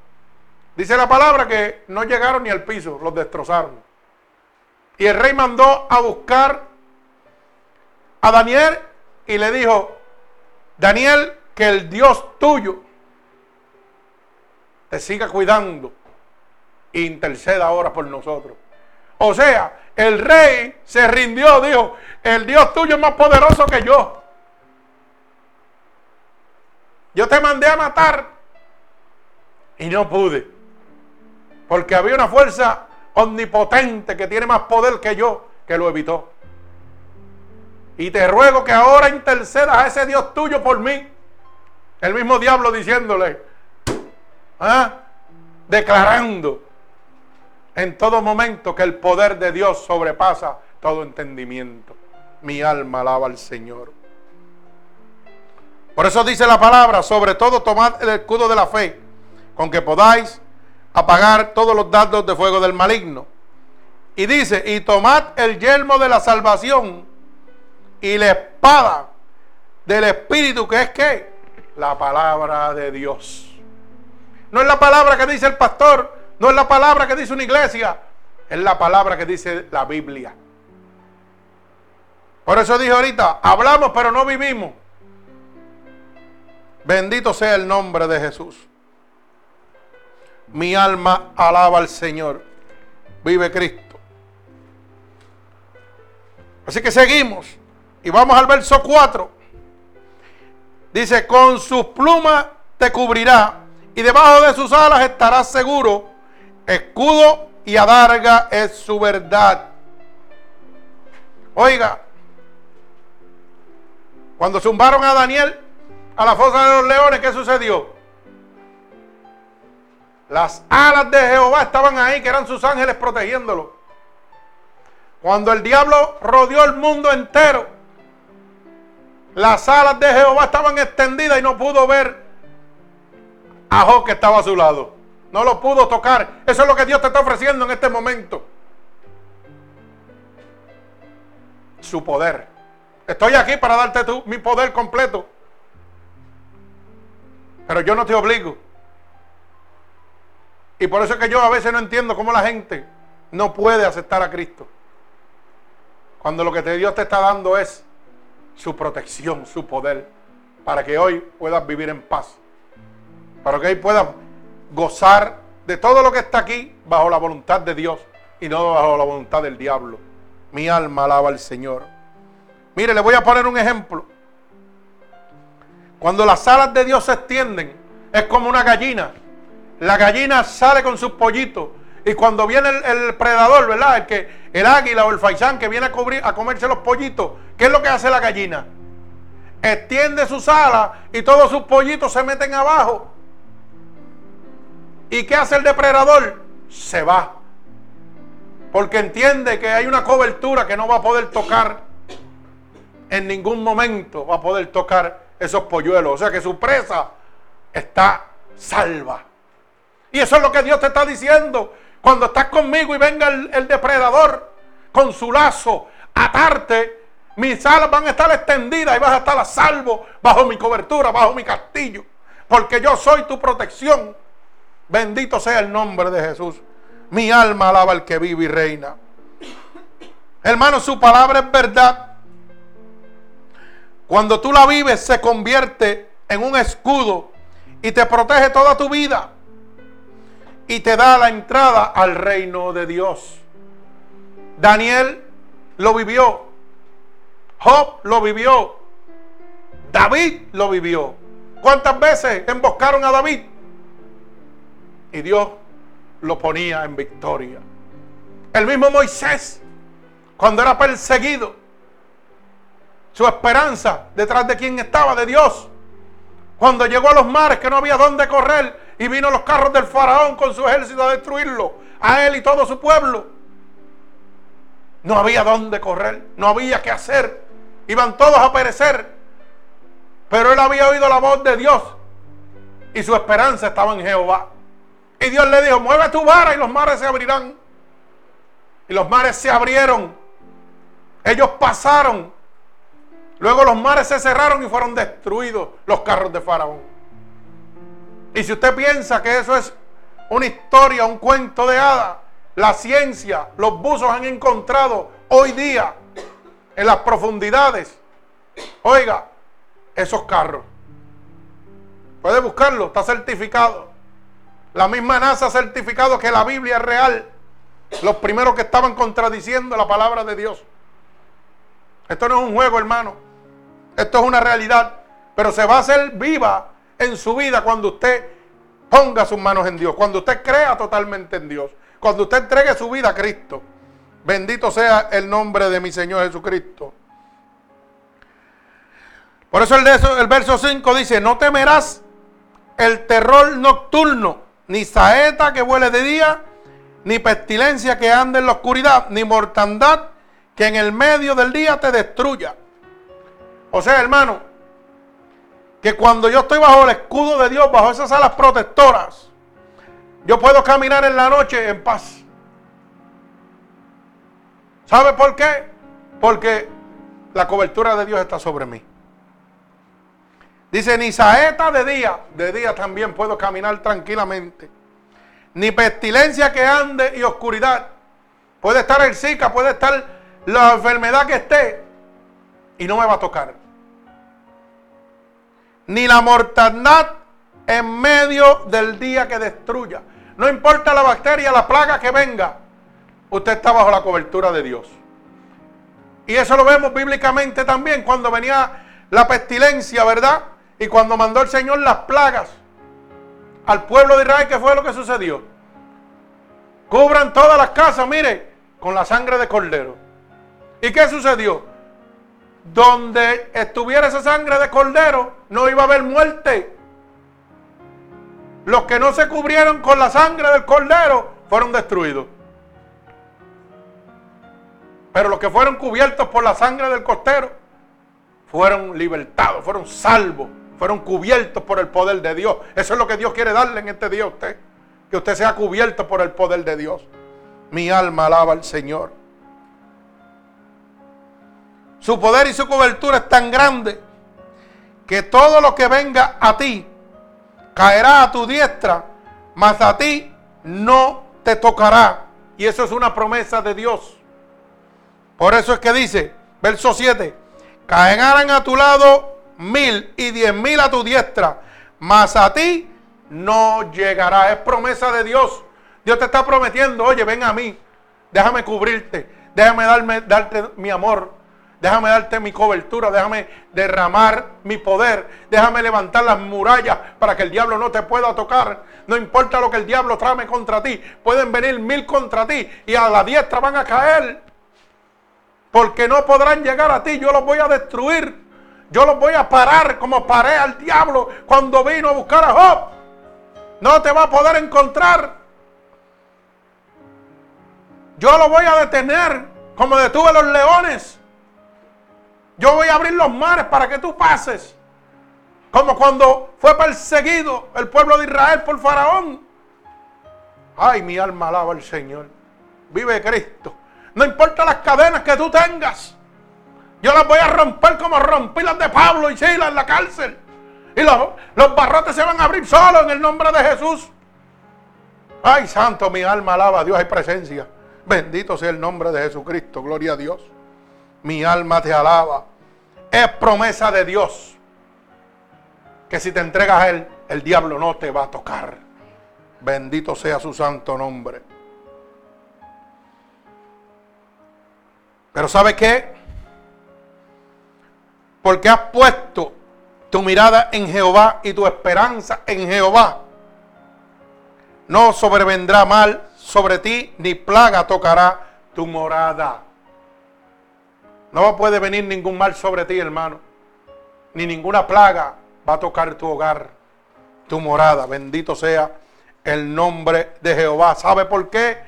Dice la palabra que no llegaron ni al piso, los destrozaron. Y el rey mandó a buscar a Daniel y le dijo, Daniel, que el Dios tuyo te siga cuidando interceda ahora por nosotros. O sea, el rey se rindió, dijo, el Dios tuyo es más poderoso que yo. Yo te mandé a matar y no pude. Porque había una fuerza omnipotente que tiene más poder que yo que lo evitó. Y te ruego que ahora intercedas a ese Dios tuyo por mí. El mismo diablo diciéndole, ¿ah? declarando en todo momento que el poder de Dios sobrepasa todo entendimiento. Mi alma alaba al Señor. Por eso dice la palabra, sobre todo tomad el escudo de la fe, con que podáis apagar todos los dardos de fuego del maligno. Y dice, y tomad el yelmo de la salvación y la espada del Espíritu, que es que la palabra de Dios. No es la palabra que dice el pastor, no es la palabra que dice una iglesia, es la palabra que dice la Biblia. Por eso dije ahorita, hablamos pero no vivimos. Bendito sea el nombre de Jesús. Mi alma alaba al Señor. Vive Cristo. Así que seguimos. Y vamos al verso 4. Dice, con sus plumas te cubrirá y debajo de sus alas estarás seguro. Escudo y adarga es su verdad. Oiga, cuando zumbaron a Daniel, a la fosa de los leones, ¿qué sucedió? Las alas de Jehová estaban ahí, que eran sus ángeles protegiéndolo. Cuando el diablo rodeó el mundo entero, las alas de Jehová estaban extendidas y no pudo ver a Job que estaba a su lado. No lo pudo tocar. Eso es lo que Dios te está ofreciendo en este momento. Su poder. Estoy aquí para darte tú mi poder completo. Pero yo no te obligo. Y por eso es que yo a veces no entiendo cómo la gente no puede aceptar a Cristo. Cuando lo que Dios te está dando es su protección, su poder, para que hoy puedas vivir en paz. Para que hoy puedas gozar de todo lo que está aquí bajo la voluntad de Dios y no bajo la voluntad del diablo. Mi alma alaba al Señor. Mire, le voy a poner un ejemplo. Cuando las alas de Dios se extienden, es como una gallina. La gallina sale con sus pollitos. Y cuando viene el, predador, ¿verdad? El, que, el águila o el faisán que viene a, cubrir, a comerse los pollitos, ¿qué es lo que hace la gallina? Extiende sus alas y todos sus pollitos se meten abajo. ¿Y qué hace el depredador? Se va. Porque entiende que hay una cobertura que no va a poder tocar en ningún momento, va a poder tocar esos polluelos. O sea que su presa está salva. Y eso es lo que Dios te está diciendo. Cuando estás conmigo y venga el, depredador con su lazo, atarte, mis alas van a estar extendidas y vas a estar a salvo bajo mi cobertura, bajo mi castillo. Porque yo soy tu protección. Bendito sea el nombre de Jesús. Mi alma alaba al que vive y reina. Hermano, su palabra es verdad. Cuando tú la vives se convierte en un escudo y te protege toda tu vida y te da la entrada al reino de Dios. Daniel lo vivió. Job lo vivió. David lo vivió. ¿Cuántas veces emboscaron a David? Y Dios lo ponía en victoria. El mismo Moisés, cuando era perseguido, su esperanza detrás de quien estaba, de Dios. Cuando llegó a los mares que no había dónde correr y vino los carros del faraón con su ejército a destruirlo, a él y todo su pueblo. No había dónde correr, no había qué hacer. Iban todos a perecer. Pero él había oído la voz de Dios y su esperanza estaba en Jehová. Y Dios le dijo, mueve tu vara y los mares se abrirán. Y los mares se abrieron. Ellos pasaron Luego los mares se cerraron y fueron destruidos los carros de Faraón. Y si usted piensa que eso es una historia, un cuento de hada, la ciencia, los buzos han encontrado hoy día en las profundidades Oiga, esos carros. Puede buscarlo, está certificado. La misma NASA ha certificado que la Biblia es real. Los primeros que estaban contradiciendo la palabra de Dios. Esto no es un juego, hermano. Esto es una realidad. Pero se va a hacer viva en su vida cuando usted ponga sus manos en Dios. Cuando usted crea totalmente en Dios. Cuando usted entregue su vida a Cristo. Bendito sea el nombre de mi Señor Jesucristo. Por eso el, verso 5 dice, no temerás el terror nocturno, ni saeta que vuele de día, ni pestilencia que ande en la oscuridad, ni mortandad que en el medio del día te destruya. O sea, hermano, que cuando yo estoy bajo el escudo de Dios, bajo esas alas protectoras, yo puedo caminar en la noche en paz. ¿Sabe por qué? Porque la cobertura de Dios está sobre mí. Dice, ni saeta de día, de día también puedo caminar tranquilamente. Ni pestilencia que ande y oscuridad. Puede estar el Zika, puede estar la enfermedad que esté y no me va a tocar. Ni la mortandad en medio del día que destruya. No importa la bacteria, la plaga que venga, usted está bajo la cobertura de Dios. Y eso lo vemos bíblicamente también cuando venía la pestilencia, ¿verdad? Y cuando mandó el Señor las plagas al pueblo de Israel, ¿qué fue lo que sucedió? Cubran todas las casas, mire, con la sangre de cordero. ¿Y qué sucedió? Donde estuviera esa sangre de cordero, no iba a haber muerte. Los que no se cubrieron con la sangre del cordero fueron destruidos. Pero los que fueron cubiertos por la sangre del costero fueron libertados, fueron salvos, fueron cubiertos por el poder de Dios. Eso es lo que Dios quiere darle en este día a usted. Que usted sea cubierto por el poder de Dios. Mi alma alaba al Señor. Su poder y su cobertura es tan grande que todo lo que venga a ti caerá a tu diestra, mas a ti no te tocará. Y eso es una promesa de Dios. Por eso es que dice, verso 7, caerán a tu lado mil y diez mil a tu diestra, mas a ti no llegará. Es promesa de Dios. Dios te está prometiendo, oye, ven a mí, déjame cubrirte, déjame darme, darte mi amor, Déjame darte mi cobertura, déjame derramar mi poder, déjame levantar las murallas para que el diablo no te pueda tocar. No importa lo que el diablo trame contra ti, pueden venir mil contra ti y a la diestra van a caer. Porque no podrán llegar a ti, yo los voy a destruir. Yo los voy a parar como paré al diablo cuando vino a buscar a Job. No te va a poder encontrar. Yo lo voy a detener como detuve los leones. Yo voy a abrir los mares para que tú pases. Como cuando fue perseguido el pueblo de Israel por Faraón. Ay, mi alma alaba al Señor. Vive Cristo. No importa las cadenas que tú tengas. Yo las voy a romper como rompí las de Pablo y Silas en la cárcel. Y los, los barrotes se van a abrir solo en el nombre de Jesús. Ay, santo, mi alma alaba a Dios, hay presencia. Bendito sea el nombre de Jesucristo. Gloria a Dios mi alma te alaba. Es promesa de Dios que si te entregas a Él, el diablo no te va a tocar. Bendito sea su santo nombre. Pero ¿sabe qué? Porque has puesto tu mirada en Jehová y tu esperanza en Jehová. No sobrevendrá mal sobre ti, ni plaga tocará tu morada. No puede venir ningún mal sobre ti, hermano. Ni ninguna plaga va a tocar tu hogar, tu morada. Bendito sea el nombre de Jehová. ¿Sabe por qué?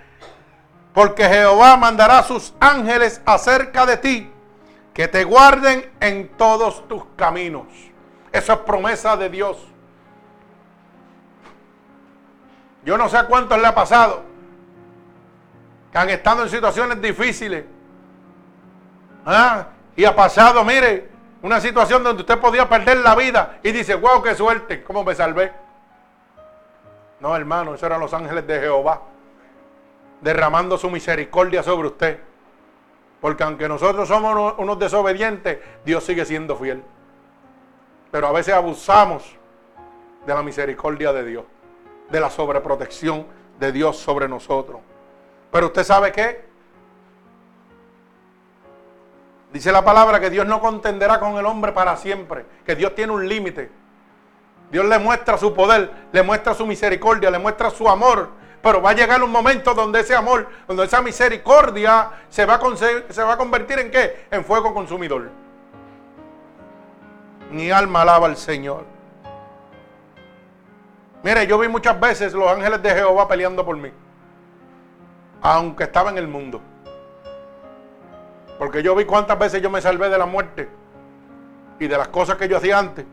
Porque Jehová mandará sus ángeles acerca de ti, que te guarden en todos tus caminos. Esa es promesa de Dios. Yo no sé a cuántos le ha pasado que han estado en situaciones difíciles ¿Ah? Y ha pasado, mire, una situación donde usted podía perder la vida y dice, wow, qué suerte, ¿cómo me salvé? No, hermano, esos eran los ángeles de Jehová, derramando su misericordia sobre usted. Porque aunque nosotros somos unos desobedientes, Dios sigue siendo fiel. Pero a veces abusamos de la misericordia de Dios, de la sobreprotección de Dios sobre nosotros. Pero usted sabe qué? Dice la palabra que Dios no contenderá con el hombre para siempre, que Dios tiene un límite. Dios le muestra su poder, le muestra su misericordia, le muestra su amor. Pero va a llegar un momento donde ese amor, donde esa misericordia se va a, convertir en qué? En fuego consumidor. Mi alma alaba al Señor. Mire, yo vi muchas veces los ángeles de Jehová peleando por mí. Aunque estaba en el mundo. Porque yo vi cuántas veces yo me salvé de la muerte y de las cosas que yo hacía antes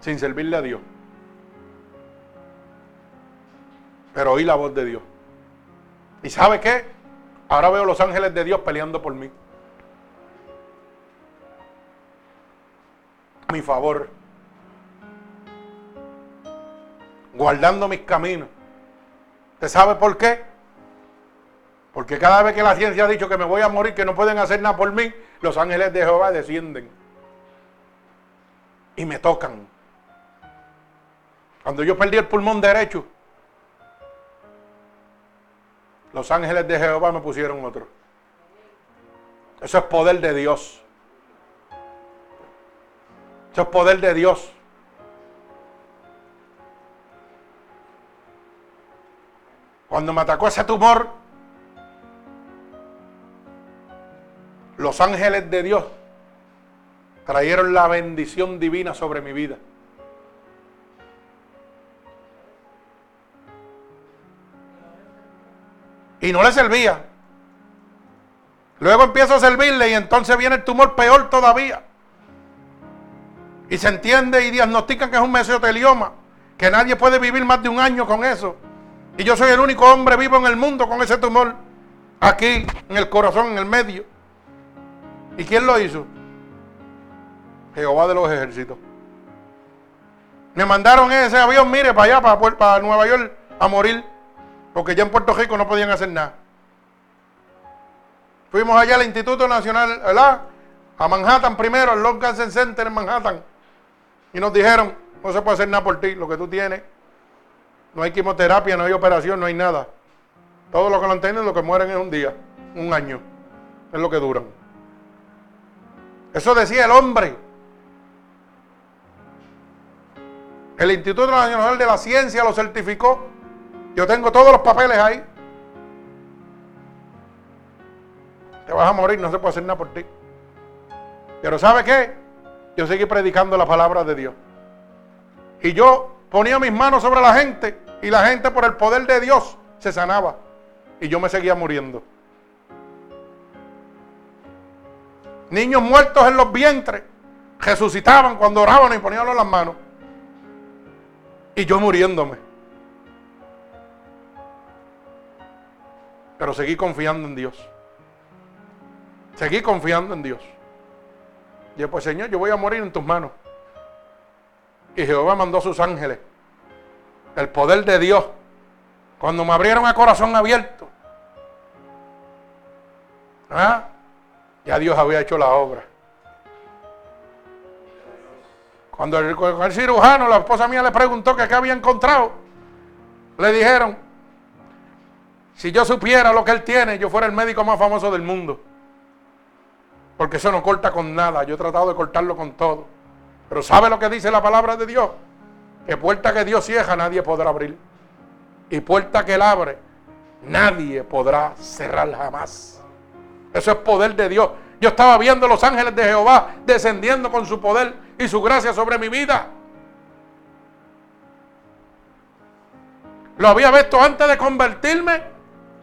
sin servirle a Dios. Pero oí la voz de Dios. ¿Y sabe qué? Ahora veo los ángeles de Dios peleando por mí. Mi favor. Guardando mis caminos. ¿Usted sabe por qué? Porque cada vez que la ciencia ha dicho que me voy a morir, que no pueden hacer nada por mí, los ángeles de Jehová descienden. Y me tocan. Cuando yo perdí el pulmón derecho, los ángeles de Jehová me pusieron otro. Eso es poder de Dios. Eso es poder de Dios. Cuando me atacó ese tumor, los ángeles de Dios trajeron la bendición divina sobre mi vida. Y no le servía. Luego empiezo a servirle y entonces viene el tumor peor todavía. Y se entiende y diagnostican que es un mesotelioma, que nadie puede vivir más de un año con eso. Y yo soy el único hombre vivo en el mundo con ese tumor, aquí, en el corazón, en el medio. ¿Y quién lo hizo? Jehová de los ejércitos. Me mandaron ese avión, mire, para allá, para, para Nueva York, a morir. Porque ya en Puerto Rico no podían hacer nada. Fuimos allá al Instituto Nacional, ¿verdad? A Manhattan primero, al Long Cancer Center en Manhattan. Y nos dijeron, no se puede hacer nada por ti, lo que tú tienes. No hay quimioterapia, no hay operación, no hay nada. Todo lo que lo tienen, lo que mueren es un día, un año. Es lo que duran. Eso decía el hombre. El Instituto Nacional de la Ciencia lo certificó yo tengo todos los papeles ahí. Te vas a morir, no se puede hacer nada por ti. Pero ¿sabe qué? Yo seguí predicando la palabra de Dios. Y yo ponía mis manos sobre la gente y la gente por el poder de Dios se sanaba. Y yo me seguía muriendo. Niños muertos en los vientres resucitaban cuando oraban y ponían las manos. Y yo muriéndome. Pero seguí confiando en Dios. Seguí confiando en Dios. Y yo, pues Señor, yo voy a morir en tus manos. Y Jehová mandó a sus ángeles. El poder de Dios. Cuando me abrieron el corazón abierto. ¿ah? Ya Dios había hecho la obra. Cuando el, cirujano, la esposa mía le preguntó qué había encontrado, le dijeron, si yo supiera lo que él tiene, yo fuera el médico más famoso del mundo. Porque eso no corta con nada. Yo he tratado de cortarlo con todo. Pero ¿sabe lo que dice la palabra de Dios? Que puerta que Dios cierra nadie podrá abrir. Y puerta que él abre nadie podrá cerrar jamás. Eso es poder de Dios. Yo estaba viendo los ángeles de Jehová descendiendo con su poder y su gracia sobre mi vida. Lo había visto antes de convertirme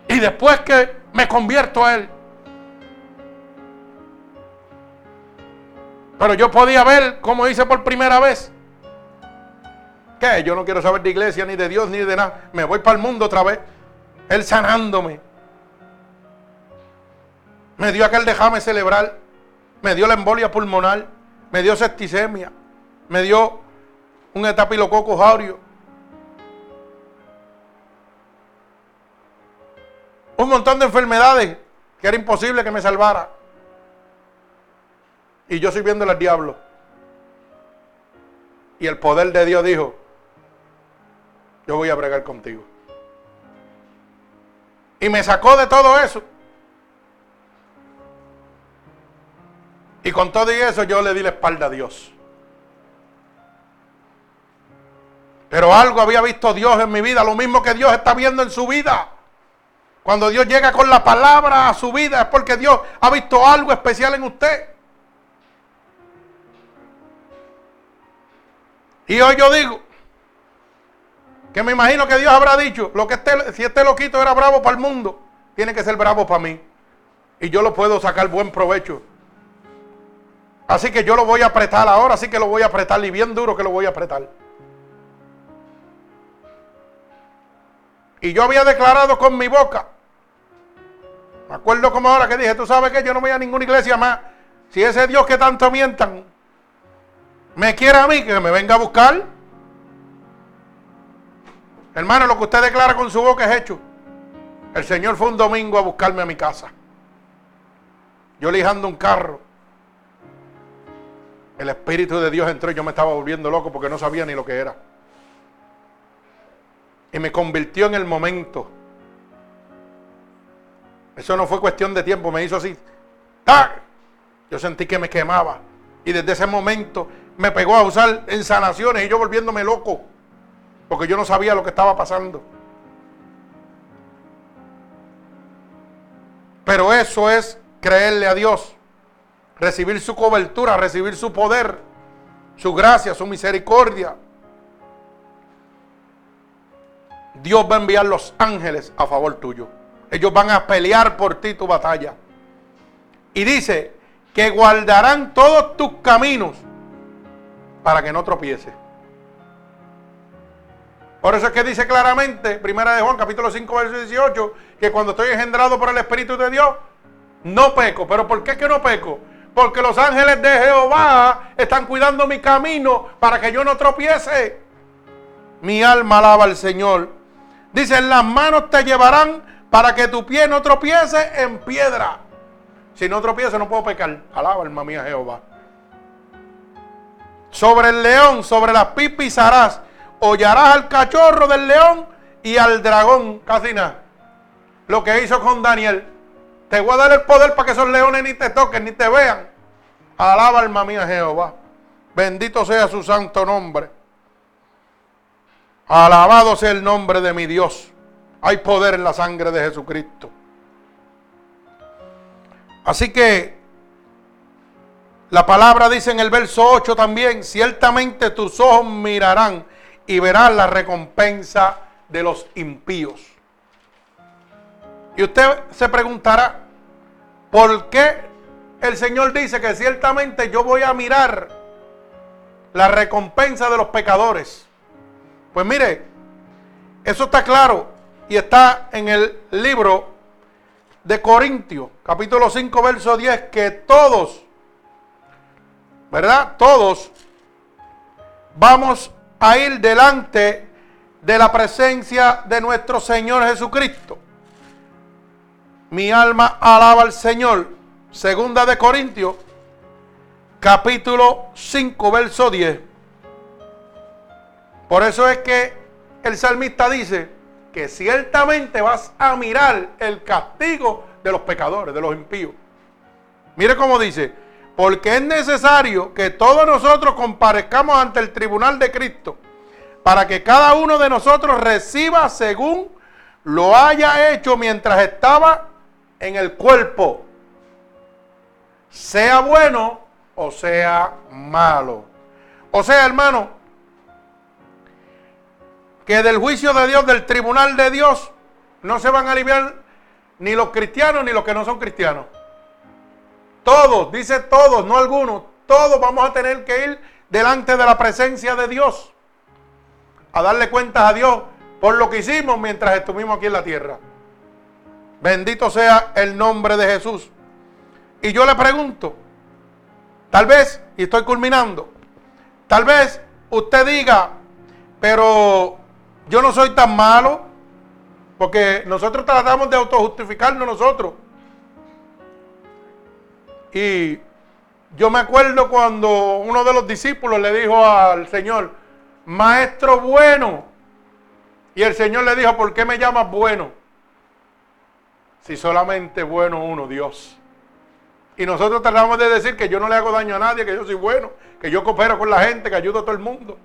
y después que me convierto a Él. Pero yo podía ver, como hice por primera vez, que yo no quiero saber de iglesia, ni de Dios, ni de nada. Me voy para el mundo otra vez. Él sanándome. Me dio aquel déjame celebrar. Me dio la embolia pulmonar. Me dio septicemia. Me dio un etapilococo aurio. Un montón de enfermedades que era imposible que me salvara. Y yo sirviéndole al diablo. Y el poder de Dios dijo, yo voy a bregar contigo. Y me sacó de todo eso. Y con todo y eso yo le di la espalda a Dios. Pero algo había visto Dios en mi vida, lo mismo que Dios está viendo en su vida. Cuando Dios llega con la palabra a su vida es porque Dios ha visto algo especial en usted. Y hoy yo digo que me imagino que Dios habrá dicho, lo que este, si este loquito era bravo para el mundo, tiene que ser bravo para mí. Y yo lo puedo sacar buen provecho. Así que yo lo voy a apretar ahora, así que lo voy a apretar y bien duro que lo voy a apretar. Y yo había declarado con mi boca. Acuerdo como ahora que dije, tú sabes que yo no voy a ninguna iglesia más. Si ese Dios que tanto mientan me quiere a mí, que me venga a buscar. Hermano, lo que usted declara con su boca es hecho. El Señor fue un domingo a buscarme a mi casa. Yo lijando un carro. El Espíritu de Dios entró y yo me estaba volviendo loco porque no sabía ni lo que era y me convirtió en el momento. Eso no fue cuestión de tiempo, me hizo así. Yo sentí que me quemaba. Y desde ese momento me pegó a usar en sanaciones y yo volviéndome loco. Porque yo no sabía lo que estaba pasando. Pero eso es creerle a Dios. Recibir su cobertura, recibir su poder, su gracia, su misericordia. Dios va a enviar los ángeles a favor tuyo. Ellos van a pelear por ti tu batalla. Y dice que guardarán todos tus caminos para que no tropieces. Por eso es que dice claramente, primera de Juan, capítulo 5, verso 18, que cuando estoy engendrado por el Espíritu de Dios, no peco. ¿Pero por qué que no peco? Porque los ángeles de Jehová están cuidando mi camino para que yo no tropiece. Mi alma alaba al Señor Dice, las manos te llevarán para que tu pie no tropiece en piedra. Si no tropiece no puedo pecar. Alaba alma mía Jehová. Sobre el león, sobre las pisarás. Hollarás al cachorro del león y al dragón. Casi nada. Lo que hizo con Daniel. Te voy a dar el poder para que esos leones ni te toquen ni te vean. Alaba alma mía Jehová. Bendito sea su santo nombre. Alabado sea el nombre de mi Dios. Hay poder en la sangre de Jesucristo. Así que la palabra dice en el verso 8 también, ciertamente tus ojos mirarán y verán la recompensa de los impíos. Y usted se preguntará, ¿por qué el Señor dice que ciertamente yo voy a mirar la recompensa de los pecadores? Pues mire, eso está claro y está en el libro de Corintios, capítulo 5, verso 10, que todos, ¿verdad? Todos vamos a ir delante de la presencia de nuestro Señor Jesucristo. Mi alma alaba al Señor. Segunda de Corintios, capítulo 5, verso 10. Por eso es que el salmista dice que ciertamente vas a mirar el castigo de los pecadores, de los impíos. Mire cómo dice, porque es necesario que todos nosotros comparezcamos ante el tribunal de Cristo, para que cada uno de nosotros reciba según lo haya hecho mientras estaba en el cuerpo, sea bueno o sea malo. O sea, hermano, que del juicio de Dios, del tribunal de Dios, no se van a aliviar ni los cristianos ni los que no son cristianos. Todos, dice todos, no algunos, todos vamos a tener que ir delante de la presencia de Dios a darle cuentas a Dios por lo que hicimos mientras estuvimos aquí en la tierra. Bendito sea el nombre de Jesús. Y yo le pregunto, tal vez, y estoy culminando, tal vez usted diga, pero yo no soy tan malo, porque nosotros tratamos de autojustificarnos nosotros. Y yo me acuerdo cuando uno de los discípulos le dijo al Señor, maestro bueno. Y el Señor le dijo, ¿por qué me llamas bueno? Si solamente bueno uno, Dios. Y nosotros tratamos de decir que yo no le hago daño a nadie, que yo soy bueno, que yo coopero con la gente, que ayudo a todo el mundo.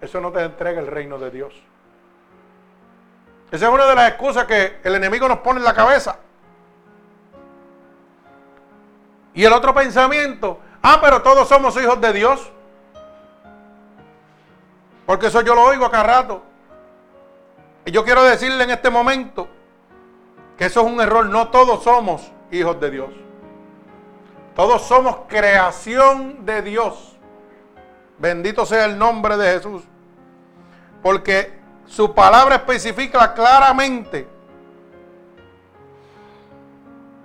Eso no te entrega el reino de Dios. Esa es una de las excusas que el enemigo nos pone en la cabeza. Y el otro pensamiento, ah, pero todos somos hijos de Dios. Porque eso yo lo oigo acá rato. Y yo quiero decirle en este momento que eso es un error. No todos somos hijos de Dios. Todos somos creación de Dios. Bendito sea el nombre de Jesús. Porque su palabra especifica claramente.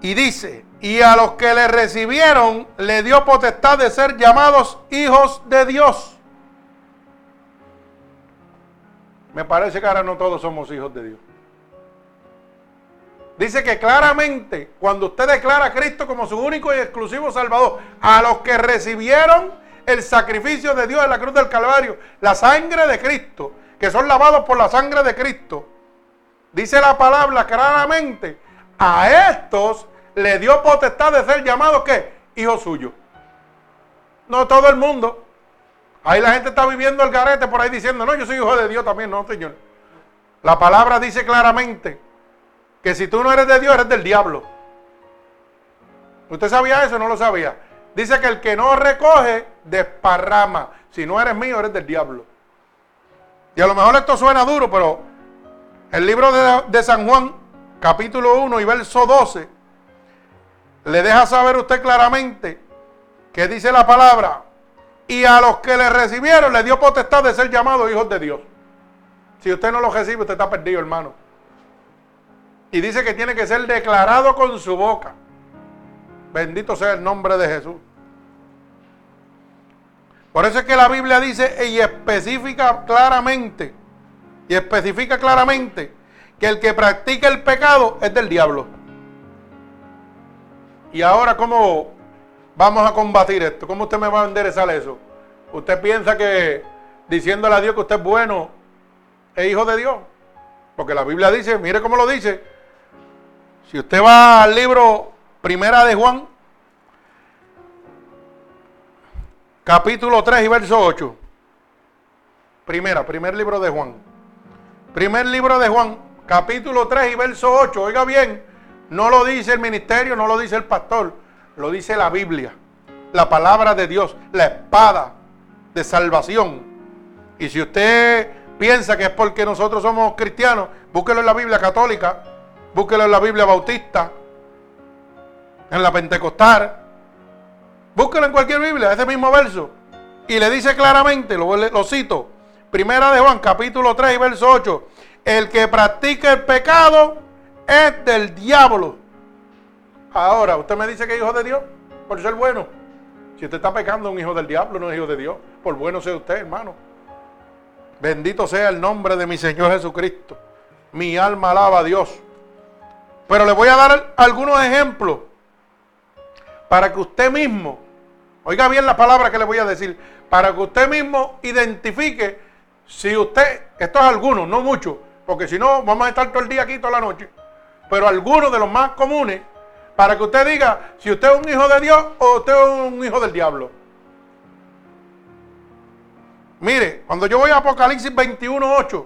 Y dice, y a los que le recibieron le dio potestad de ser llamados hijos de Dios. Me parece que ahora no todos somos hijos de Dios. Dice que claramente, cuando usted declara a Cristo como su único y exclusivo Salvador, a los que recibieron el sacrificio de Dios en la cruz del Calvario, la sangre de Cristo, que son lavados por la sangre de Cristo, dice la palabra claramente, a estos le dio potestad de ser llamados, ¿qué? Hijos suyos. No todo el mundo. Ahí la gente está viviendo el garete por ahí diciendo, no, yo soy hijo de Dios también, no, Señor. La palabra dice claramente que si tú no eres de Dios, eres del diablo. ¿Usted sabía eso? No lo sabía. Dice que el que no recoge, desparrama. Si no eres mío, eres del diablo. Y a lo mejor esto suena duro, pero el libro de, San Juan, capítulo 1 y verso 12, le deja saber usted claramente que dice la palabra, y a los que le recibieron le dio potestad de ser llamados hijos de Dios. Si usted no lo recibe, usted está perdido, hermano. Y dice que tiene que ser declarado con su boca. Bendito sea el nombre de Jesús. Por eso es que la Biblia dice y especifica claramente, y especifica claramente que el que practica el pecado es del diablo. Y ahora, ¿cómo vamos a combatir esto? ¿Cómo usted me va a enderezar eso? ¿Usted piensa que diciéndole a Dios que usted es bueno, es hijo de Dios? Porque la Biblia dice, mire cómo lo dice, si usted va al libro Primera de Juan, capítulo 3 y verso 8. Primera, primer libro de Juan. Primer libro de Juan, capítulo 3 y verso 8. Oiga bien, no lo dice el ministerio, no lo dice el pastor, lo dice la Biblia, la palabra de Dios, la espada de salvación. Y si usted piensa que es porque nosotros somos cristianos, búsquelo en la Biblia católica, Búsquelo en la Biblia Bautista, en la Pentecostal. Búsquelo en cualquier Biblia, ese mismo verso. Y le dice claramente, lo, cito, Primera de Juan, capítulo 3 y verso 8. El que practica el pecado es del diablo. Ahora, usted me dice que es hijo de Dios por ser bueno. Si usted está pecando, un hijo del diablo, no es hijo de Dios. Por bueno sea usted, hermano. Bendito sea el nombre de mi Señor Jesucristo. Mi alma alaba a Dios. Pero le voy a dar algunos ejemplos para que usted mismo, oiga bien la palabra que le voy a decir, para que usted mismo identifique si usted, esto es algunos, no muchos, porque si no vamos a estar todo el día aquí, toda la noche, pero algunos de los más comunes, para que usted diga si usted es un hijo de Dios o usted es un hijo del diablo. Mire, cuando yo voy a Apocalipsis 21.8,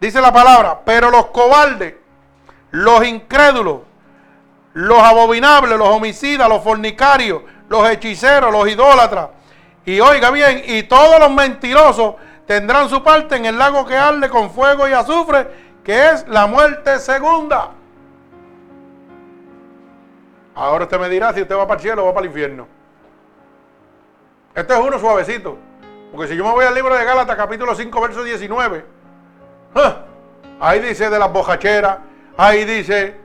dice la palabra, pero los cobardes, los incrédulos, los abominables, los homicidas, los fornicarios, los hechiceros, los idólatras. Y oiga bien, y todos los mentirosos tendrán su parte en el lago que arde con fuego y azufre, que es la muerte segunda. Ahora usted me dirá si usted va para el cielo o va para el infierno. Este es uno suavecito. Porque si yo me voy al libro de Gálatas, capítulo 5, verso 19, ¡ah! ahí dice de las bojacheras, ahí dice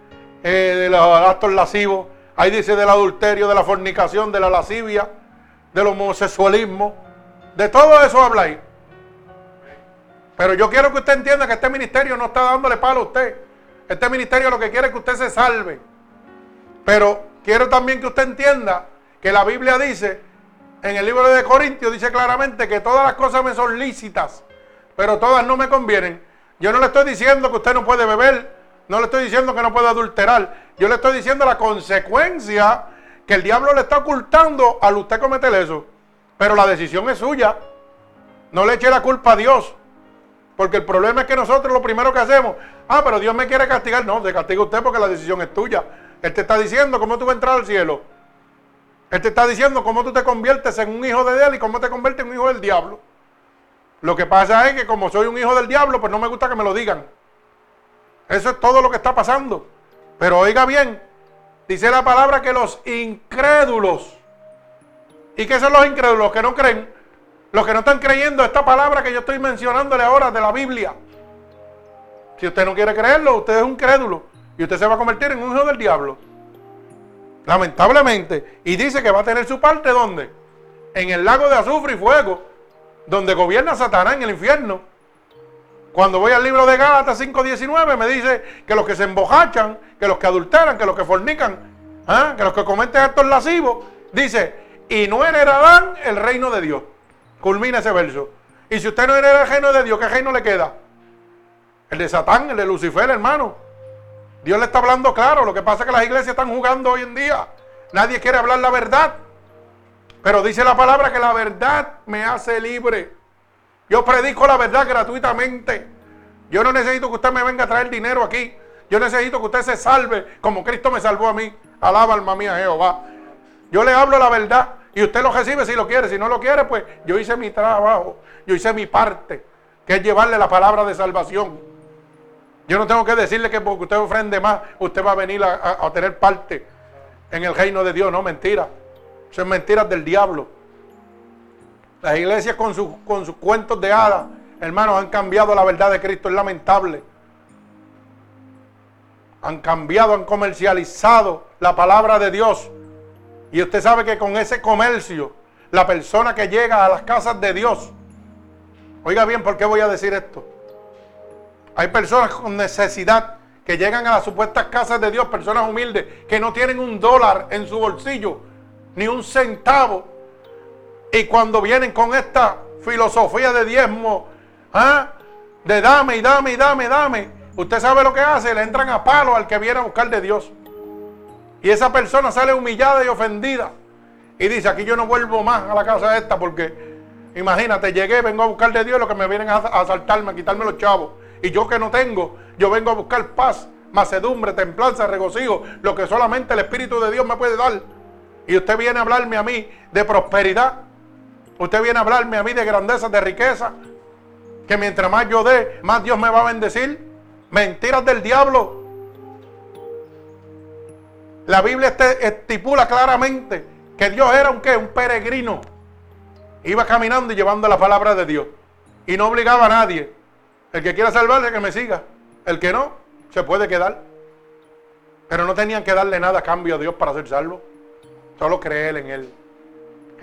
eh, de los actos lascivos, ahí dice del adulterio, de la fornicación, de la lascivia, del homosexualismo, de todo eso habla ahí. Pero yo quiero que usted entienda que este ministerio no está dándole palo a usted. Este ministerio lo que quiere es que usted se salve. Pero quiero también que usted entienda que la Biblia dice, en el libro de Corintios dice claramente que todas las cosas me son lícitas, pero todas no me convienen. Yo no le estoy diciendo que usted no puede beber, no le estoy diciendo que no puede adulterar, yo le estoy diciendo la consecuencia que el diablo le está ocultando al usted cometer eso. Pero la decisión es suya. No le eche la culpa a Dios. Porque el problema es que nosotros lo primero que hacemos, ah, pero Dios me quiere castigar. No, te castiga usted porque la decisión es tuya. Él te está diciendo cómo tú vas a entrar al cielo. Él te está diciendo cómo tú te conviertes en un hijo de Él y cómo te conviertes en un hijo del diablo. Lo que pasa es que como soy un hijo del diablo, pues no me gusta que me lo digan. Eso es todo lo que está pasando. Pero oiga bien, dice la palabra que los incrédulos. ¿Y qué son los incrédulos? Los que no creen. Los que no están creyendo esta palabra que yo estoy mencionándole ahora de la Biblia. Si usted no quiere creerlo, usted es un crédulo. Y usted se va a convertir en un hijo del diablo. Lamentablemente. Y dice que va a tener su parte ¿dónde? En el lago de azufre y fuego. Donde gobierna Satanás en el infierno. Cuando voy al libro de Gálatas 5.19 me dice que los que se embojachan, que los que adulteran, que los que fornican, ¿ah? que los que cometen actos lascivos, dice, y no heredarán el reino de Dios. Culmina ese verso. Y si usted no hereda el reino de Dios, ¿qué reino le queda? El de Satán, el de Lucifer, hermano. Dios le está hablando claro. Lo que pasa es que las iglesias están jugando hoy en día. Nadie quiere hablar la verdad. Pero dice la palabra que la verdad me hace libre. Yo predico la verdad gratuitamente. Yo no necesito que usted me venga a traer dinero aquí. Yo necesito que usted se salve como Cristo me salvó a mí. Alaba alma mía Jehová. Yo le hablo la verdad y usted lo recibe si lo quiere. Si no lo quiere, pues yo hice mi trabajo. Yo hice mi parte, que es llevarle la palabra de salvación. Yo no tengo que decirle que porque usted ofrende más, usted va a venir a, tener parte en el reino de Dios. No, mentira. Es mentiras del diablo. Las iglesias con, con sus cuentos de hadas, hermanos, han cambiado la verdad de Cristo. Es lamentable. Han cambiado, han comercializado la palabra de Dios. Y usted sabe que con ese comercio, la persona que llega a las casas de Dios, oiga bien, ¿por qué voy a decir esto? Hay personas con necesidad que llegan a las supuestas casas de Dios, personas humildes, que no tienen un dólar en su bolsillo, ni un centavo, y cuando vienen con esta filosofía de diezmo, ¿ah? de dame y dame y dame, dame, usted sabe lo que hace, le entran a palo al que viene a buscar de Dios. Y esa persona sale humillada y ofendida. Y dice, aquí yo no vuelvo más a la casa esta porque, imagínate, llegué, vengo a buscar de Dios lo que me vienen a asaltarme, a quitarme los chavos. Y yo que no tengo, yo vengo a buscar paz, macedumbre, templanza, regocijo, lo que solamente el Espíritu de Dios me puede dar. Y usted viene a hablarme a mí de prosperidad. Usted viene a hablarme a mí de grandeza, de riqueza. Que mientras más yo dé, más Dios me va a bendecir. Mentiras del diablo. La Biblia estipula claramente que Dios era un qué? Un peregrino. Iba caminando y llevando la palabra de Dios. Y no obligaba a nadie. El que quiera salvarse, que me siga. El que no, se puede quedar. Pero no tenían que darle nada a cambio a Dios para ser salvo. Solo creer en Él.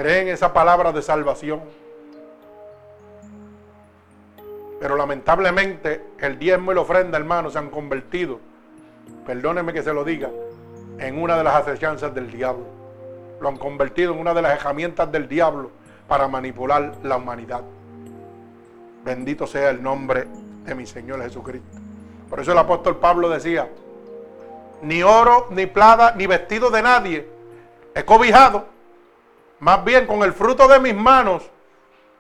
Creen esa palabra de salvación. Pero lamentablemente el diezmo y la ofrenda, hermano, se han convertido, perdónenme que se lo diga, en una de las acechanzas del diablo. Lo han convertido en una de las herramientas del diablo para manipular la humanidad. Bendito sea el nombre de mi Señor Jesucristo. Por eso el apóstol Pablo decía, ni oro, ni plata, ni vestido de nadie he cobijado más bien con el fruto de mis manos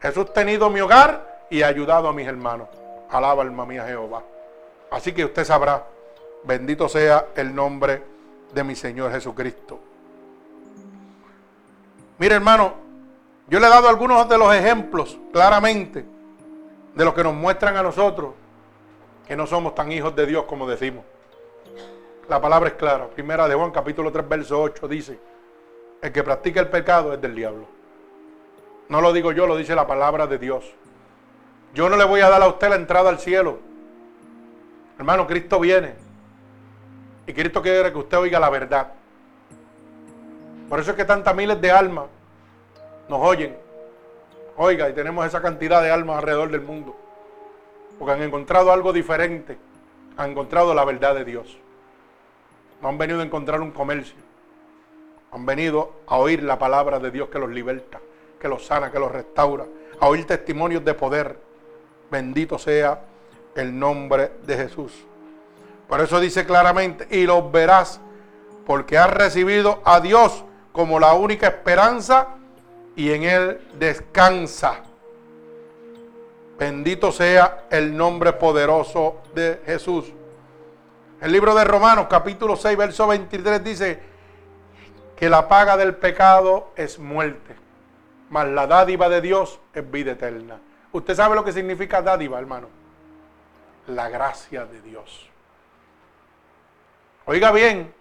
he sostenido mi hogar y he ayudado a mis hermanos. Alaba alma mía Jehová. Así que usted sabrá, bendito sea el nombre de mi Señor Jesucristo. Mire hermano, yo le he dado algunos de los ejemplos claramente de lo que nos muestran a nosotros que no somos tan hijos de Dios como decimos. La palabra es clara. Primera de Juan capítulo 3 verso 8 dice, el que practica el pecado es del diablo. No lo digo yo, lo dice la palabra de Dios. Yo no le voy a dar a usted la entrada al cielo. Hermano, Cristo viene. Y Cristo quiere que usted oiga la verdad. Por eso es que tantas miles de almas nos oyen. Oiga, y tenemos esa cantidad de almas alrededor del mundo. Porque han encontrado algo diferente. Han encontrado la verdad de Dios. No han venido a encontrar un comercio Han venido a oír la palabra de Dios que los liberta, que los sana, que los restaura, a oír testimonios de poder. Bendito sea el nombre de Jesús. Por eso dice claramente, y los verás, porque has recibido a Dios como la única esperanza y en Él descansa. Bendito sea el nombre poderoso de Jesús. El libro de Romanos capítulo 6, verso 23 dice que la paga del pecado es muerte, mas la dádiva de Dios es vida eterna. ¿Usted sabe lo que significa dádiva, hermano? La gracia de Dios. Oiga bien,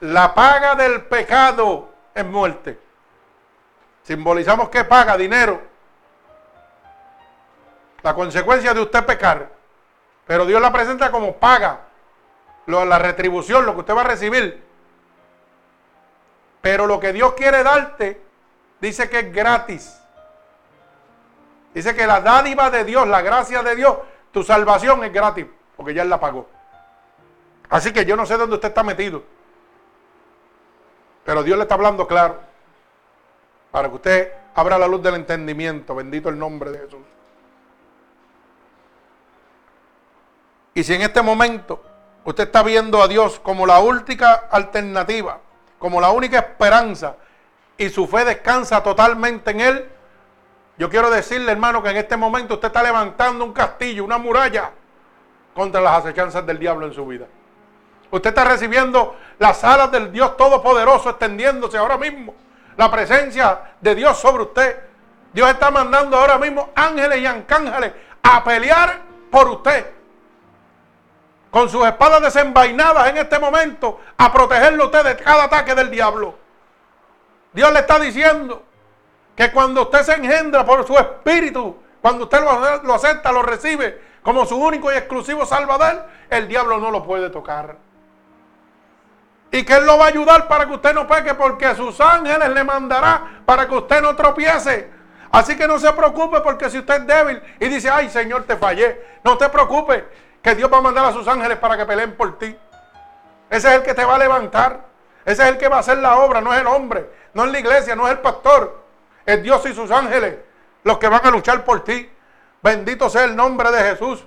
la paga del pecado es muerte. Simbolizamos que paga dinero. La consecuencia de usted pecar. Pero Dios la presenta como paga la retribución, lo que usted va a recibir. Pero lo que Dios quiere darte, dice que es gratis. Dice que la dádiva de Dios, la gracia de Dios, tu salvación es gratis, porque ya Él la pagó. Así que yo no sé dónde usted está metido. Pero Dios le está hablando claro. Para que usted abra la luz del entendimiento. Bendito el nombre de Jesús. Y si en este momento usted está viendo a Dios como la única alternativa, como la única esperanza, y su fe descansa totalmente en Él, yo quiero decirle, hermano, que en este momento usted está levantando un castillo, una muralla contra las acechanzas del diablo en su vida. Usted está recibiendo las alas del Dios Todopoderoso extendiéndose ahora mismo. La presencia de Dios sobre usted. Dios está mandando ahora mismo ángeles y arcángeles a pelear por usted con sus espadas desenvainadas en este momento a protegerlo usted de cada ataque del diablo. Dios le está diciendo que cuando usted se engendra por su espíritu, cuando usted lo, acepta, lo recibe como su único y exclusivo salvador, el diablo no lo puede tocar. Y que Él lo va a ayudar para que usted no peque, porque sus ángeles le mandará para que usted no tropiece. Así que no se preocupe, porque si usted es débil y dice, ay Señor, te fallé, no te preocupes, que Dios va a mandar a sus ángeles para que peleen por ti. Ese es el que te va a levantar. Ese es el que va a hacer la obra, no es el hombre, no es la iglesia, no es el pastor. Es Dios y sus ángeles los que van a luchar por ti. Bendito sea el nombre de Jesús.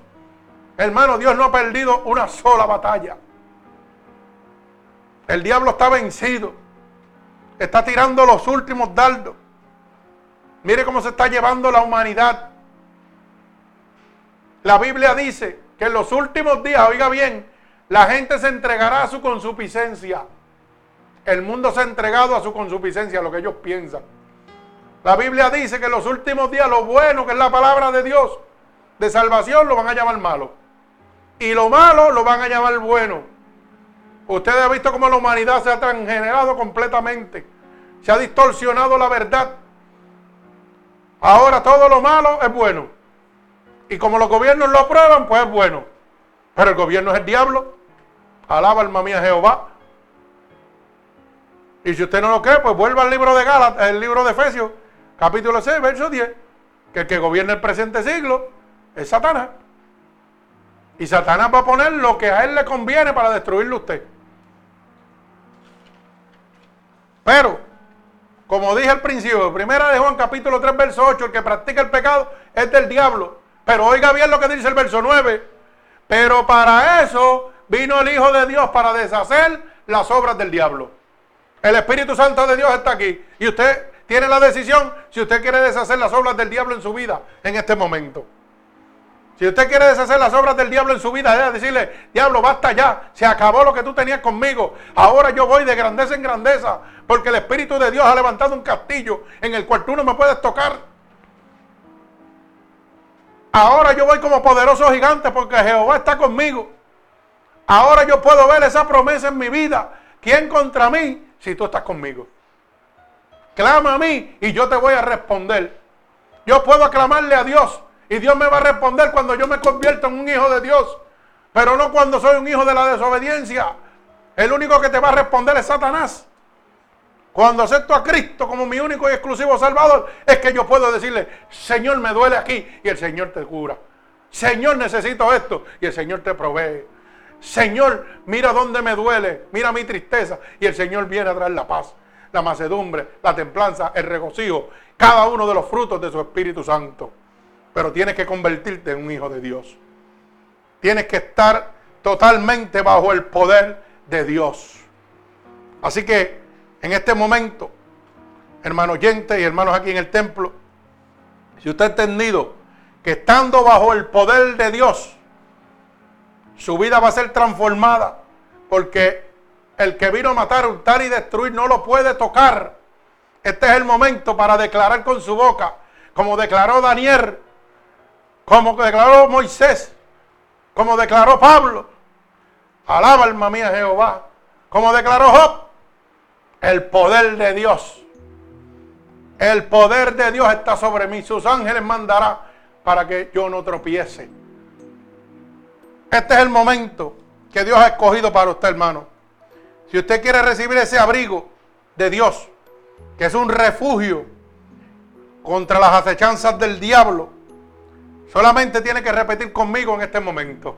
Hermano, Dios no ha perdido una sola batalla. El diablo está vencido. Está tirando los últimos dardos. Mire cómo se está llevando la humanidad. La Biblia dice que en los últimos días, oiga bien, la gente se entregará a su consuficiencia. El mundo se ha entregado a su consuficiencia, lo que ellos piensan. La Biblia dice que en los últimos días lo bueno, que es la palabra de Dios, de salvación, lo van a llamar malo. Y lo malo lo van a llamar bueno. Ustedes han visto cómo la humanidad se ha transgenerado completamente. Se ha distorsionado la verdad. Ahora todo lo malo es bueno. Y como los gobiernos lo aprueban, pues es bueno. Pero el gobierno es el diablo. Alaba alma mía Jehová. Y si usted no lo cree, pues vuelva al libro de Gálatas, el libro de Efesios, capítulo 6, verso 10. Que el que gobierna el presente siglo es Satanás. Y Satanás va a poner lo que a él le conviene para destruirlo a usted. Pero, como dije al principio, primera de Juan capítulo 3, verso 8, el que practica el pecado es del diablo. Pero oiga bien lo que dice el verso 9. Pero para eso vino el Hijo de Dios para deshacer las obras del diablo. El Espíritu Santo de Dios está aquí. Y usted tiene la decisión si usted quiere deshacer las obras del diablo en su vida en este momento. Si usted quiere deshacer las obras del diablo en su vida, es decirle, diablo, basta ya, se acabó lo que tú tenías conmigo. Ahora yo voy de grandeza en grandeza, porque el Espíritu de Dios ha levantado un castillo en el cual tú no me puedes tocar. Ahora yo voy como poderoso gigante porque Jehová está conmigo. Ahora yo puedo ver esa promesa en mi vida. ¿Quién contra mí si tú estás conmigo? Clama a mí y yo te voy a responder. Yo puedo aclamarle a Dios y Dios me va a responder cuando yo me convierto en un hijo de Dios. Pero no cuando soy un hijo de la desobediencia. El único que te va a responder es Satanás. Cuando acepto a Cristo como mi único y exclusivo Salvador, es que yo puedo decirle, Señor, me duele aquí y el Señor te cura. Señor, necesito esto y el Señor te provee. Señor, mira dónde me duele, mira mi tristeza y el Señor viene a traer la paz. la macedumbre, la templanza, el regocijo, cada uno de los frutos de su Espíritu Santo. Pero tienes que convertirte en un hijo de Dios. Tienes que estar totalmente bajo el poder de Dios. Así que en este momento, hermanos oyentes y hermanos aquí en el templo, si usted ha entendido que estando bajo el poder de Dios, su vida va a ser transformada, porque el que vino a matar, hurtar y destruir no lo puede tocar. Este es el momento para declarar con su boca, como declaró Daniel, como declaró Moisés, como declaró Pablo. Alaba alma mía Jehová, como declaró Job, el poder de Dios. El poder de Dios está sobre mí. Sus ángeles mandará para que yo no tropiece. Este es el momento que Dios ha escogido para usted, hermano. Si usted quiere recibir ese abrigo de Dios, que es un refugio contra las acechanzas del diablo, solamente tiene que repetir conmigo en este momento.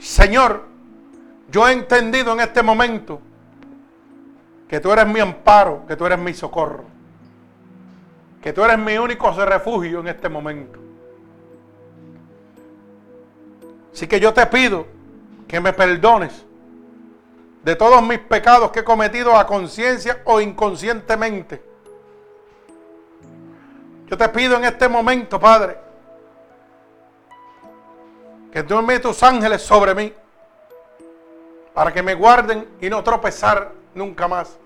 Señor, yo he entendido en este momento que tú eres mi amparo, que tú eres mi socorro, que tú eres mi único refugio en este momento. Así que yo te pido que me perdones de todos mis pecados que he cometido a conciencia o inconscientemente. Yo te pido en este momento, Padre, que tú envíes tus ángeles sobre mí para que me guarden y no tropezar nunca más.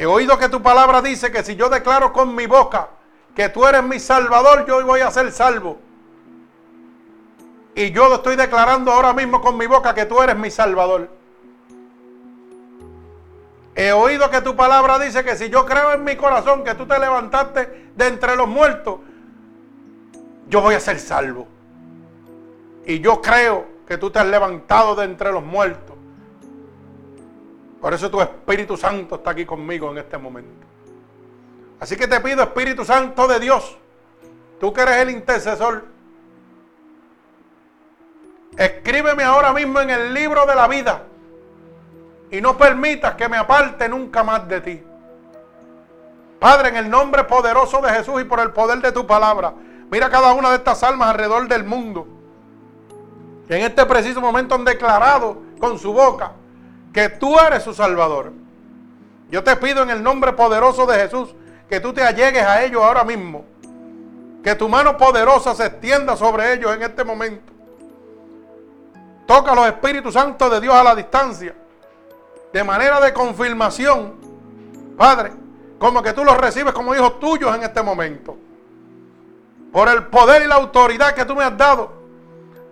He oído que tu palabra dice que si yo declaro con mi boca que tú eres mi salvador, yo voy a ser salvo. Y yo estoy declarando ahora mismo con mi boca que tú eres mi salvador. He oído que tu palabra dice que si yo creo en mi corazón que tú te levantaste de entre los muertos, yo voy a ser salvo. Y yo creo que tú te has levantado de entre los muertos. Por eso tu Espíritu Santo está aquí conmigo en este momento. Así que te pido, Espíritu Santo de Dios, tú que eres el intercesor, Escríbeme ahora mismo en el libro de la vida y no permitas que me aparte nunca más de ti. Padre, en el nombre poderoso de Jesús y por el poder de tu palabra, mira cada una de estas almas alrededor del mundo. Que en este preciso momento han declarado con su boca que tú eres su Salvador. Yo te pido en el nombre poderoso de Jesús que tú te allegues a ellos ahora mismo. Que tu mano poderosa se extienda sobre ellos en este momento. Toca los Espíritus Santos de Dios a la distancia. De manera de confirmación. Padre, como que tú los recibes como hijos tuyos en este momento. Por el poder y la autoridad que tú me has dado.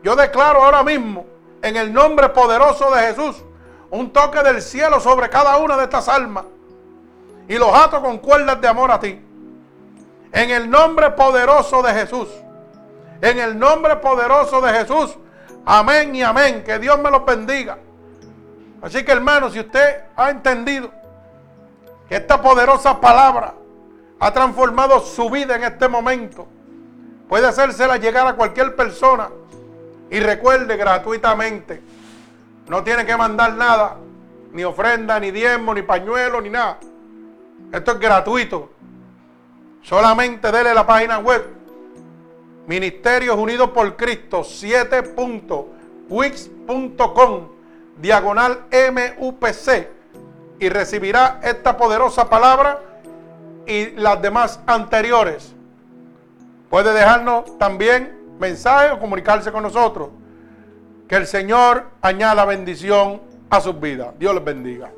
Yo declaro ahora mismo, en el nombre poderoso de Jesús, un toque del cielo sobre cada una de estas almas. Y los ato con cuerdas de amor a ti. En el nombre poderoso de Jesús. En el nombre poderoso de Jesús Amén y amén. Que Dios me los bendiga. Así que hermano, si usted ha entendido que esta poderosa palabra ha transformado su vida en este momento, puede hacérsela llegar a cualquier persona. Y recuerde gratuitamente, no tiene que mandar nada, ni ofrenda, ni diezmo, ni pañuelo, ni nada. Esto es gratuito. Solamente dele la página web Ministerios Unidos por Cristo 7.wix.com diagonal MUPC y recibirá esta poderosa palabra y las demás anteriores. Puede dejarnos también mensaje o comunicarse con nosotros. Que el Señor añada bendición a sus vidas. Dios les bendiga.